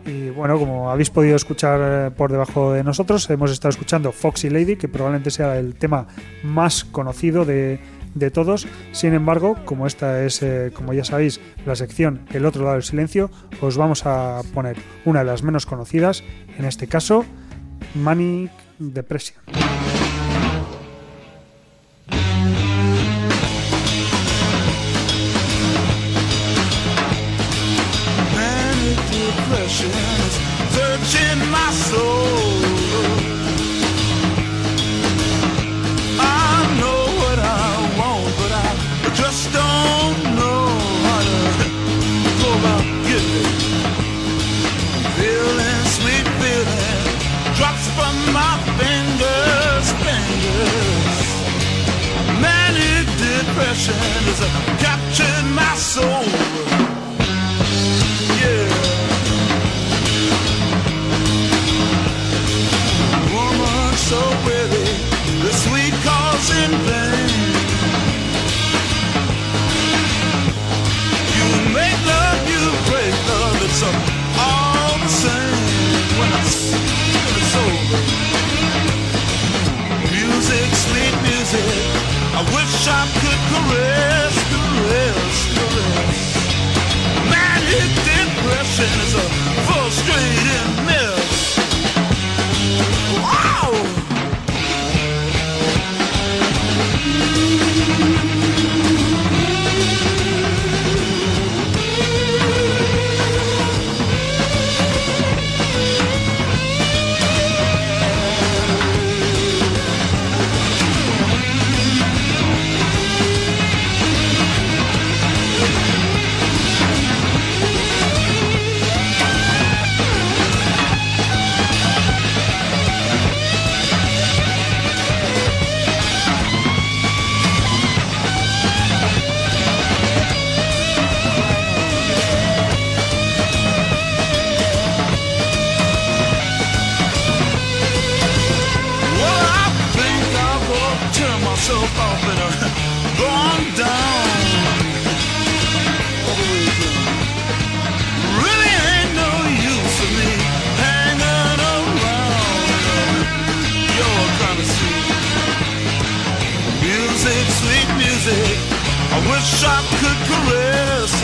Y bueno, como habéis podido escuchar eh, por debajo de nosotros, hemos estado escuchando Foxy Lady, que probablemente sea el tema más conocido de, de todos. Sin embargo, como esta es, eh, como ya sabéis, la sección El otro lado del silencio, os vamos a poner una de las menos conocidas, en este caso, Manic Depression.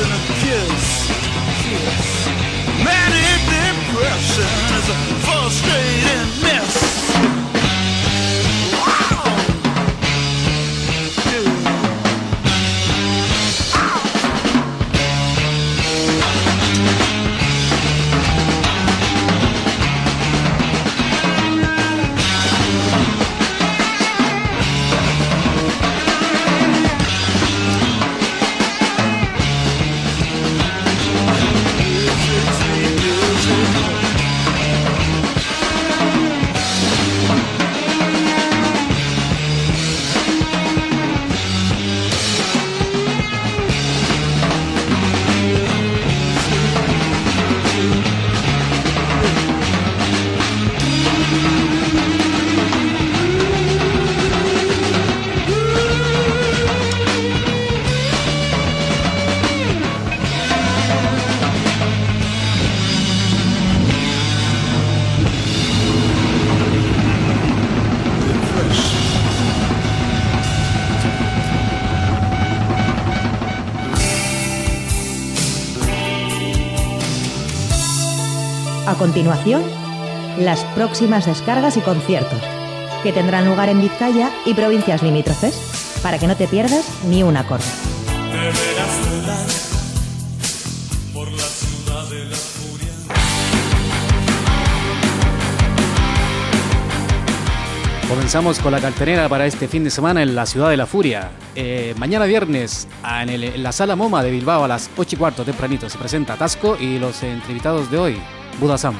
And a kiss. Manic depression is a frustrating mess. Continuación, las próximas descargas y conciertos, que tendrán lugar en Vizcaya y provincias limítrofes, para que no te pierdas ni un acorde. Comenzamos con la cartelera para este fin de semana en la Ciudad de la Furia. Eh, mañana viernes en, en la Sala MoMA de Bilbao a las 8 y cuarto tempranito se presenta Tasco y los entrevistados de hoy, Buda Sam.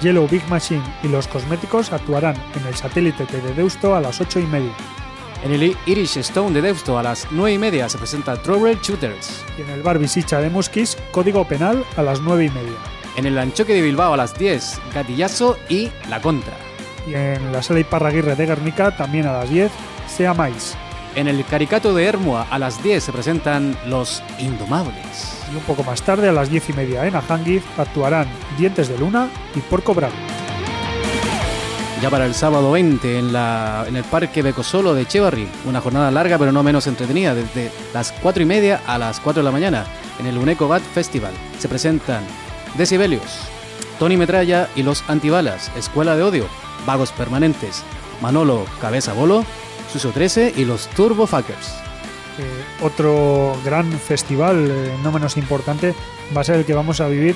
Yellow Big Machine y los cosméticos actuarán en el satélite de Deusto a las 8 y media. En el Irish Stone de Deusto a las 9 y media se presenta Trouble Shooters. Y en el bar Visicha de Musquis, Código Penal a las 9 y media. En el Anchoque de Bilbao a las 10, Gatillazo y La Contra. Y en la sala Iparraguirre de Guernica, también a las 10, Sea Mais. En el Caricato de Hermua a las 10 se presentan Los Indomables. Y un poco más tarde, a las 10 y media en Ajangiz, actuarán Dientes de Luna y Porco Bravo. Ya para el sábado 20 en, la, en el Parque Becosolo de Echevarri, una jornada larga pero no menos entretenida, desde las 4 y media a las 4 de la mañana, en el Uneco Bat Festival. Se presentan Decibelios, Tony Metralla y los Antibalas, Escuela de Odio, Vagos Permanentes, Manolo Cabeza Bolo, Suso 13 y los Turbo Fuckers. Eh, otro gran festival, eh, no menos importante, va a ser el que vamos a vivir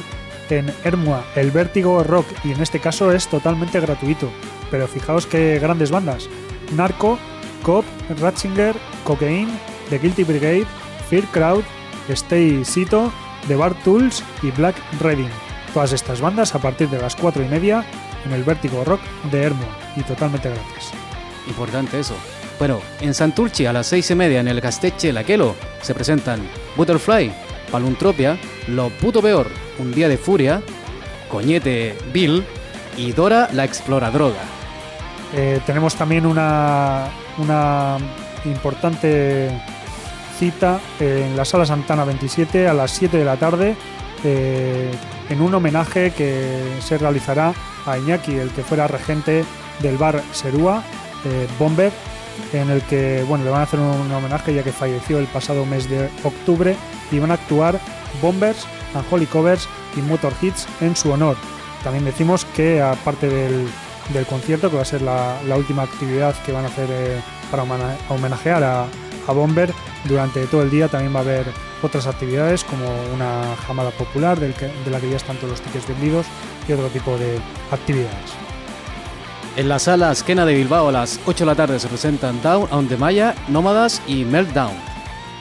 en Hermua, el Vértigo Rock, y en este caso es totalmente gratuito. Pero fijaos qué grandes bandas: Narco, Cop, Ratzinger, Cocaine, The Guilty Brigade, Fear Crowd, Stay Sito, The Bar Tools y Black Reading. Todas estas bandas a partir de las 4 y media en el Vértigo Rock de Hermua, y totalmente gratis. Importante eso. Bueno, en Santurchi a las seis y media en el Casteche Laquelo se presentan Butterfly, Paluntropia, Lo Puto Peor, Un Día de Furia, Coñete Bill y Dora la Exploradroga. Eh, tenemos también una, una importante cita en la Sala Santana 27 a las 7 de la tarde eh, en un homenaje que se realizará a Iñaki, el que fuera regente del bar Serúa, eh, Bomber, en el que bueno, le van a hacer un homenaje ya que falleció el pasado mes de octubre y van a actuar Bombers, Unholy Covers y Motor Hits en su honor. También decimos que aparte del, del concierto, que va a ser la, última actividad que van a hacer eh, para homena- homenajear a, a Bomber, durante todo el día también va a haber otras actividades como una jamada popular de la que ya están todos los tickets vendidos y otro tipo de actividades. En la sala Esquena de Bilbao a las 8 de la tarde se presentan Down on the Maya, Nómadas y Meltdown.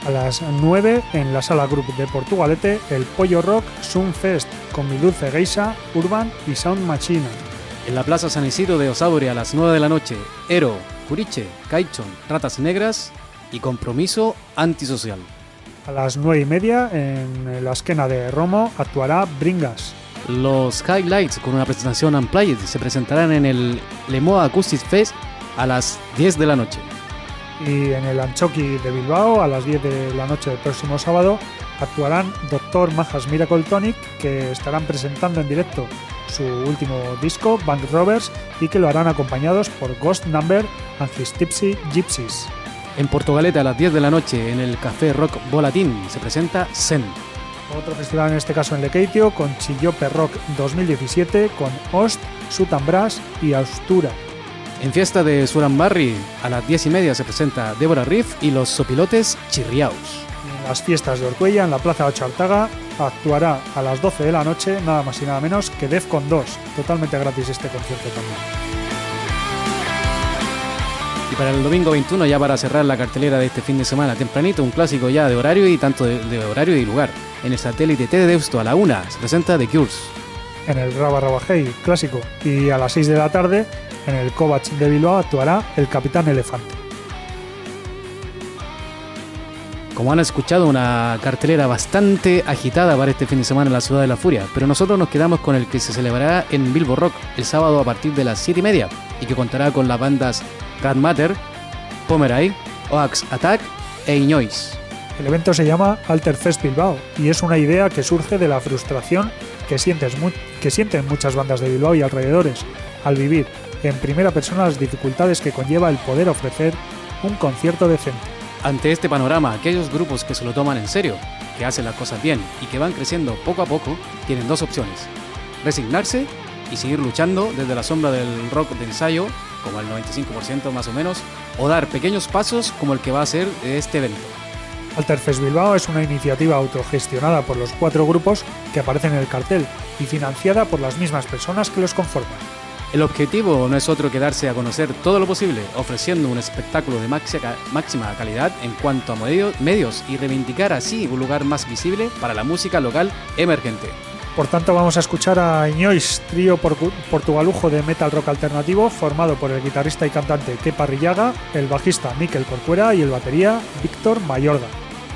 A las 9 en la sala Group de Portugalete, el Pollo Rock Sun Fest con Mi Dulce Geisha, Urban y Sound Machina. En la Plaza San Isidro de Osauri a las 9 de la noche, Ero, Curiche, Caichon, Ratas Negras y Compromiso Antisocial. A las 9 y media en la esquena de Romo actuará Bringas. Los Highlights con una presentación Unplugged se presentarán en el Lemoa Acoustic Fest a las 10 de la noche. Y en el Anchoqui de Bilbao, a las 10 de la noche del próximo sábado, actuarán Dr. Majas Miracle Tonic, que estarán presentando en directo su último disco, Bank Robbers, y que lo harán acompañados por Ghost Number and His Tipsy Gypsies. En Portugalete a las 10 de la noche en el Café Rock Volatín se presenta Zen. Otro festival en este caso en Lekeitio con Chillope Rock 2017 con Ost, Sutan Brass y Austura. En fiesta de Surambarri, a las 10 y media se presenta Débora Riff y los sopilotes Chirriaus. En las fiestas de Orcuella, en la Plaza 8 Artaga, actuará a las 12 de la noche, nada más y nada menos que Defcon 2. Totalmente gratis este concierto también. Para el domingo 21, ya para cerrar la cartelera de este fin de semana, tempranito, un clásico ya de horario y tanto de, de horario y lugar. En el satélite T de Deusto a la 1 se presenta The Cures. En el Raba Raba Hey clásico y a las 6 de la tarde, en el Kovac de Bilbao actuará el Capitán Elefante. Como han escuchado, una cartelera bastante agitada para este fin de semana en la Ciudad de la Furia, pero nosotros nos quedamos con el que se celebrará en Bilbo Rock el sábado a partir de las 7 y media y que contará con las bandas Cat Matter, Pomeray, Oax Attack e Iñois. El evento se llama Alter Fest Bilbao y es una idea que surge de la frustración que, sientes mu- que sienten muchas bandas de Bilbao y alrededores al vivir en primera persona las dificultades que conlleva el poder ofrecer un concierto decente. Ante este panorama, aquellos grupos que se lo toman en serio, que hacen las cosas bien y que van creciendo poco a poco, tienen dos opciones. Resignarse y seguir luchando desde la sombra del rock de ensayo, como el 95% más o menos, o dar pequeños pasos como el que va a ser este evento. Alterfest Bilbao es una iniciativa autogestionada por los cuatro grupos que aparecen en el cartel y financiada por las mismas personas que los conforman. El objetivo no es otro que darse a conocer todo lo posible, ofreciendo un espectáculo de máxima, calidad en cuanto a medio- medios y reivindicar así un lugar más visible para la música local emergente. Por tanto, vamos a escuchar a Iñois, trío portugalujo de metal rock alternativo formado por el guitarrista y cantante Kepa Rillaga, el bajista Mikel Corcuera y el batería Víctor Mayorga.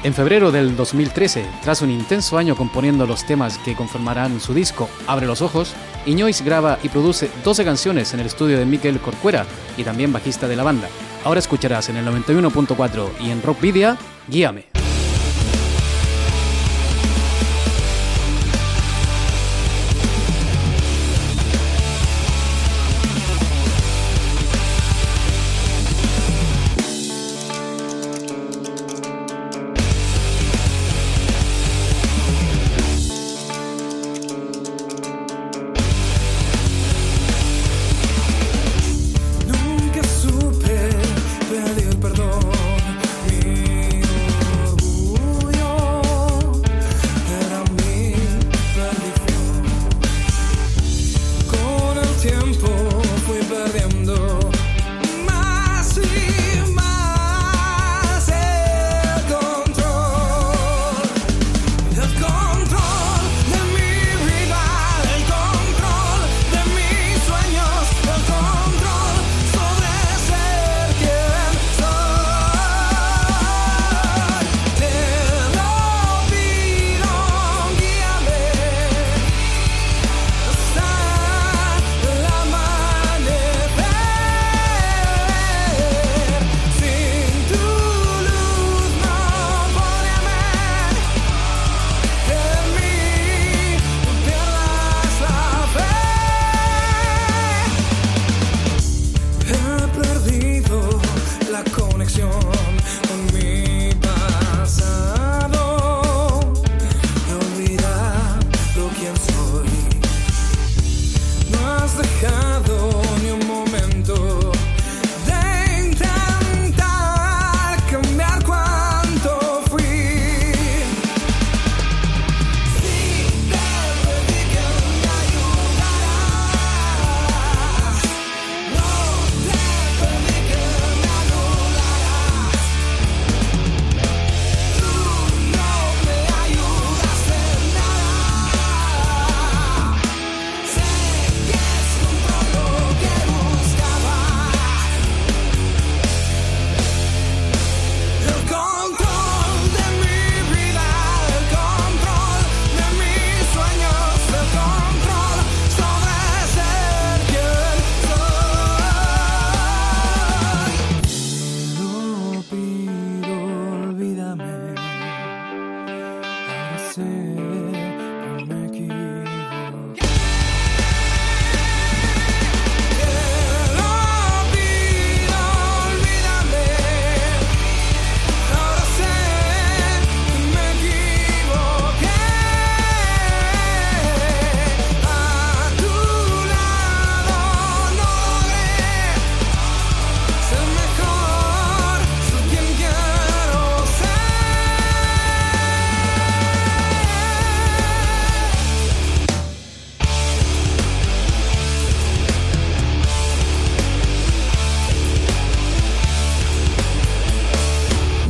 En febrero del 2013, tras un intenso año componiendo los temas que conformarán su disco Abre los Ojos, Iñois graba y produce 12 canciones en el estudio de Mikel Corcuera y también bajista de la banda. Ahora escucharás en el 91.4 y en Rockvidia, Guíame.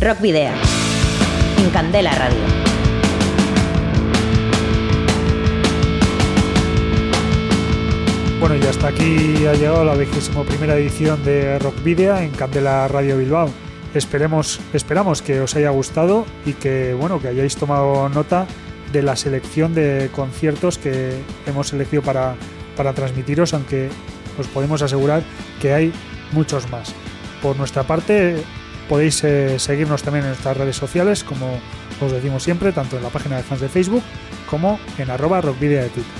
Rock Video. En Candela Radio. Bueno, y hasta aquí ha llegado la vigésimo primera edición de Rock Video en Candela Radio Bilbao. Esperemos, esperamos que os haya gustado y que bueno que hayáis tomado nota de la selección de conciertos que hemos elegido para, para transmitiros, aunque os podemos asegurar que hay muchos más. Por nuestra parte, podéis eh, seguirnos también en nuestras redes sociales, como os decimos siempre, tanto en la página de fans de Facebook como en arroba rockvidia de Twitter.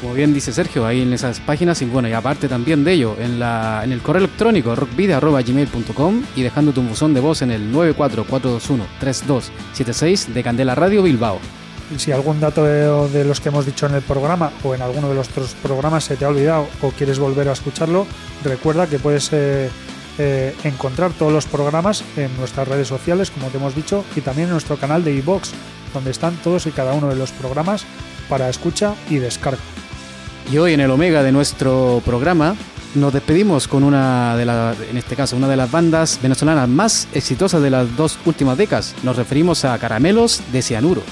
Como bien dice Sergio, ahí en esas páginas, y bueno, y aparte también de ello, en, la, en el correo electrónico rockvidea.gmail.com y dejando tu buzón de voz en el 944213276 de Candela Radio Bilbao. Y si algún dato de, de los que hemos dicho en el programa o en alguno de los otros programas se te ha olvidado o quieres volver a escucharlo, recuerda que puedes eh, eh, encontrar todos los programas en nuestras redes sociales, como te hemos dicho, y también en nuestro canal de iBox, donde están todos y cada uno de los programas para escucha y descarga. Y hoy en el Omega de nuestro programa nos despedimos con una de las, en este caso, una de las bandas venezolanas más exitosas de las dos últimas décadas. Nos referimos a Caramelos de Cianuro.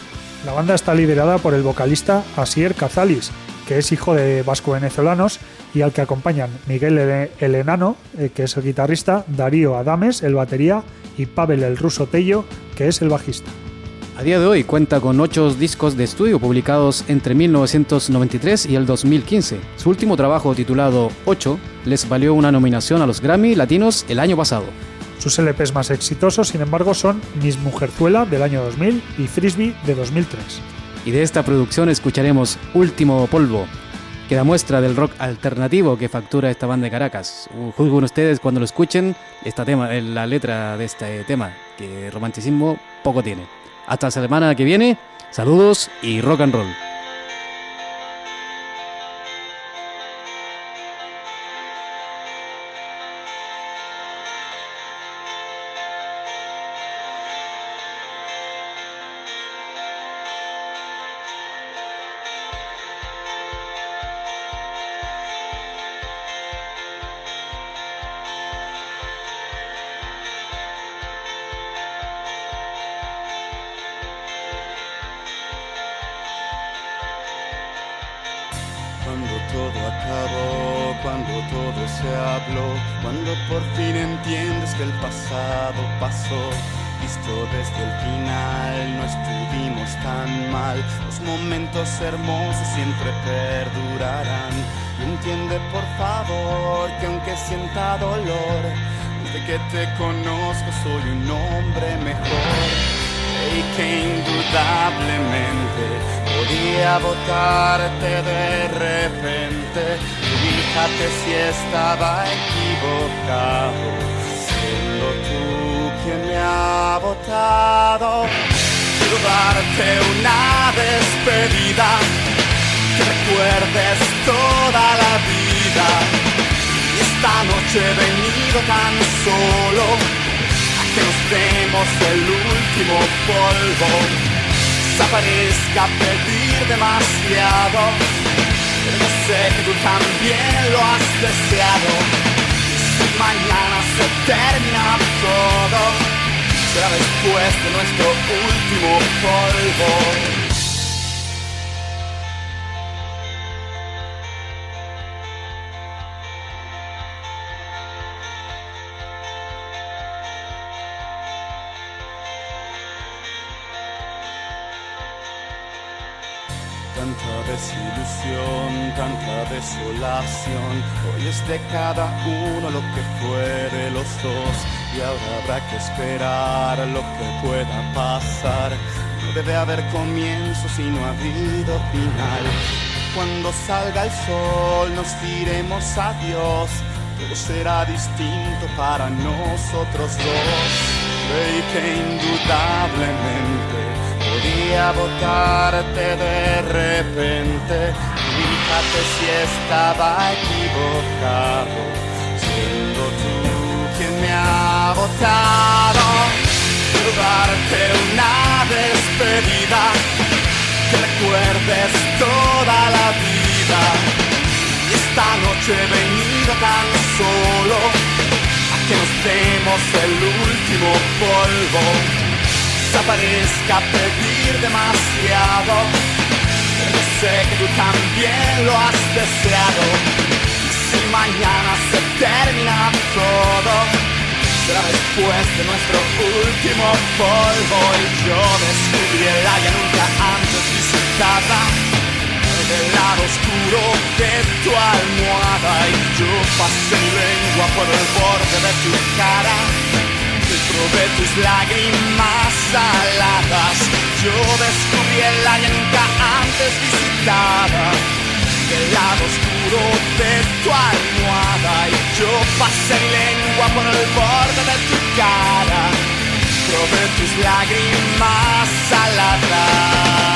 La banda está liderada por el vocalista Asier Cazalis, que es hijo de vasco-venezolanos y al que acompañan Miguel el, el Enano, eh, que es el guitarrista, Darío Adames, el batería, y Pavel el ruso Tello, que es el bajista. A día de hoy cuenta con ocho discos de estudio publicados entre 1993 y el 2015. Su último trabajo titulado 8 les valió una nominación a los Grammy Latinos el año pasado. Sus LPs más exitosos, sin embargo, son Miss Mujerzuela del año 2000 y Frisbee de 2003. Y de esta producción escucharemos Último Polvo, que da muestra del rock alternativo que factura esta banda de Caracas. Juzguen ustedes cuando lo escuchen esta tema, la letra de este tema, que romanticismo poco tiene. Hasta la semana que viene, saludos y rock and roll. Cuando todo acabó, cuando todo se habló, cuando por fin entiendes que el pasado pasó. Visto desde el final, no estuvimos tan mal. Los momentos hermosos siempre perdurarán. Y entiende por favor que aunque sienta dolor, desde que te conozco soy un hombre mejor. Y que indudablemente podía votarte de repente. Fíjate si estaba equivocado, siendo tú quien me ha votado. Quiero darte una despedida, que recuerdes toda la vida. Y esta noche he venido tan solo que nos demos el último polvo. Desaparezca pedir demasiado, pero yo sé que tú también lo has deseado. Y si mañana se termina todo, será después de nuestro último polvo. Desilusión, tanta desolación. Hoy es de cada uno lo que fue de los dos. Y ahora habrá que esperar lo que pueda pasar. No debe haber comienzo si no ha habido final. Cuando salga el sol nos diremos adiós. Todo será distinto para nosotros dos. Creí que indudablemente podía votarte de repente. Fíjate si estaba equivocado, siendo tú quien me ha votado. Quiero darte una despedida, que recuerdes toda la vida. Y esta noche he venido tan solo a que nos demos el último polvo. Desaparezca pedir demasiado. Sé que tú también lo has deseado. Y si mañana se termina todo, será después de nuestro último polvo. Y yo descubrí el área nunca antes visitada del lado oscuro de tu almohada y yo pasé mi lengua por el borde de tu cara probé tus lágrimas saladas. Yo descubrí el área nunca antes visitada del lado oscuro de tu almohada. Y yo pasé lengua por el borde de tu cara probé tus lágrimas saladas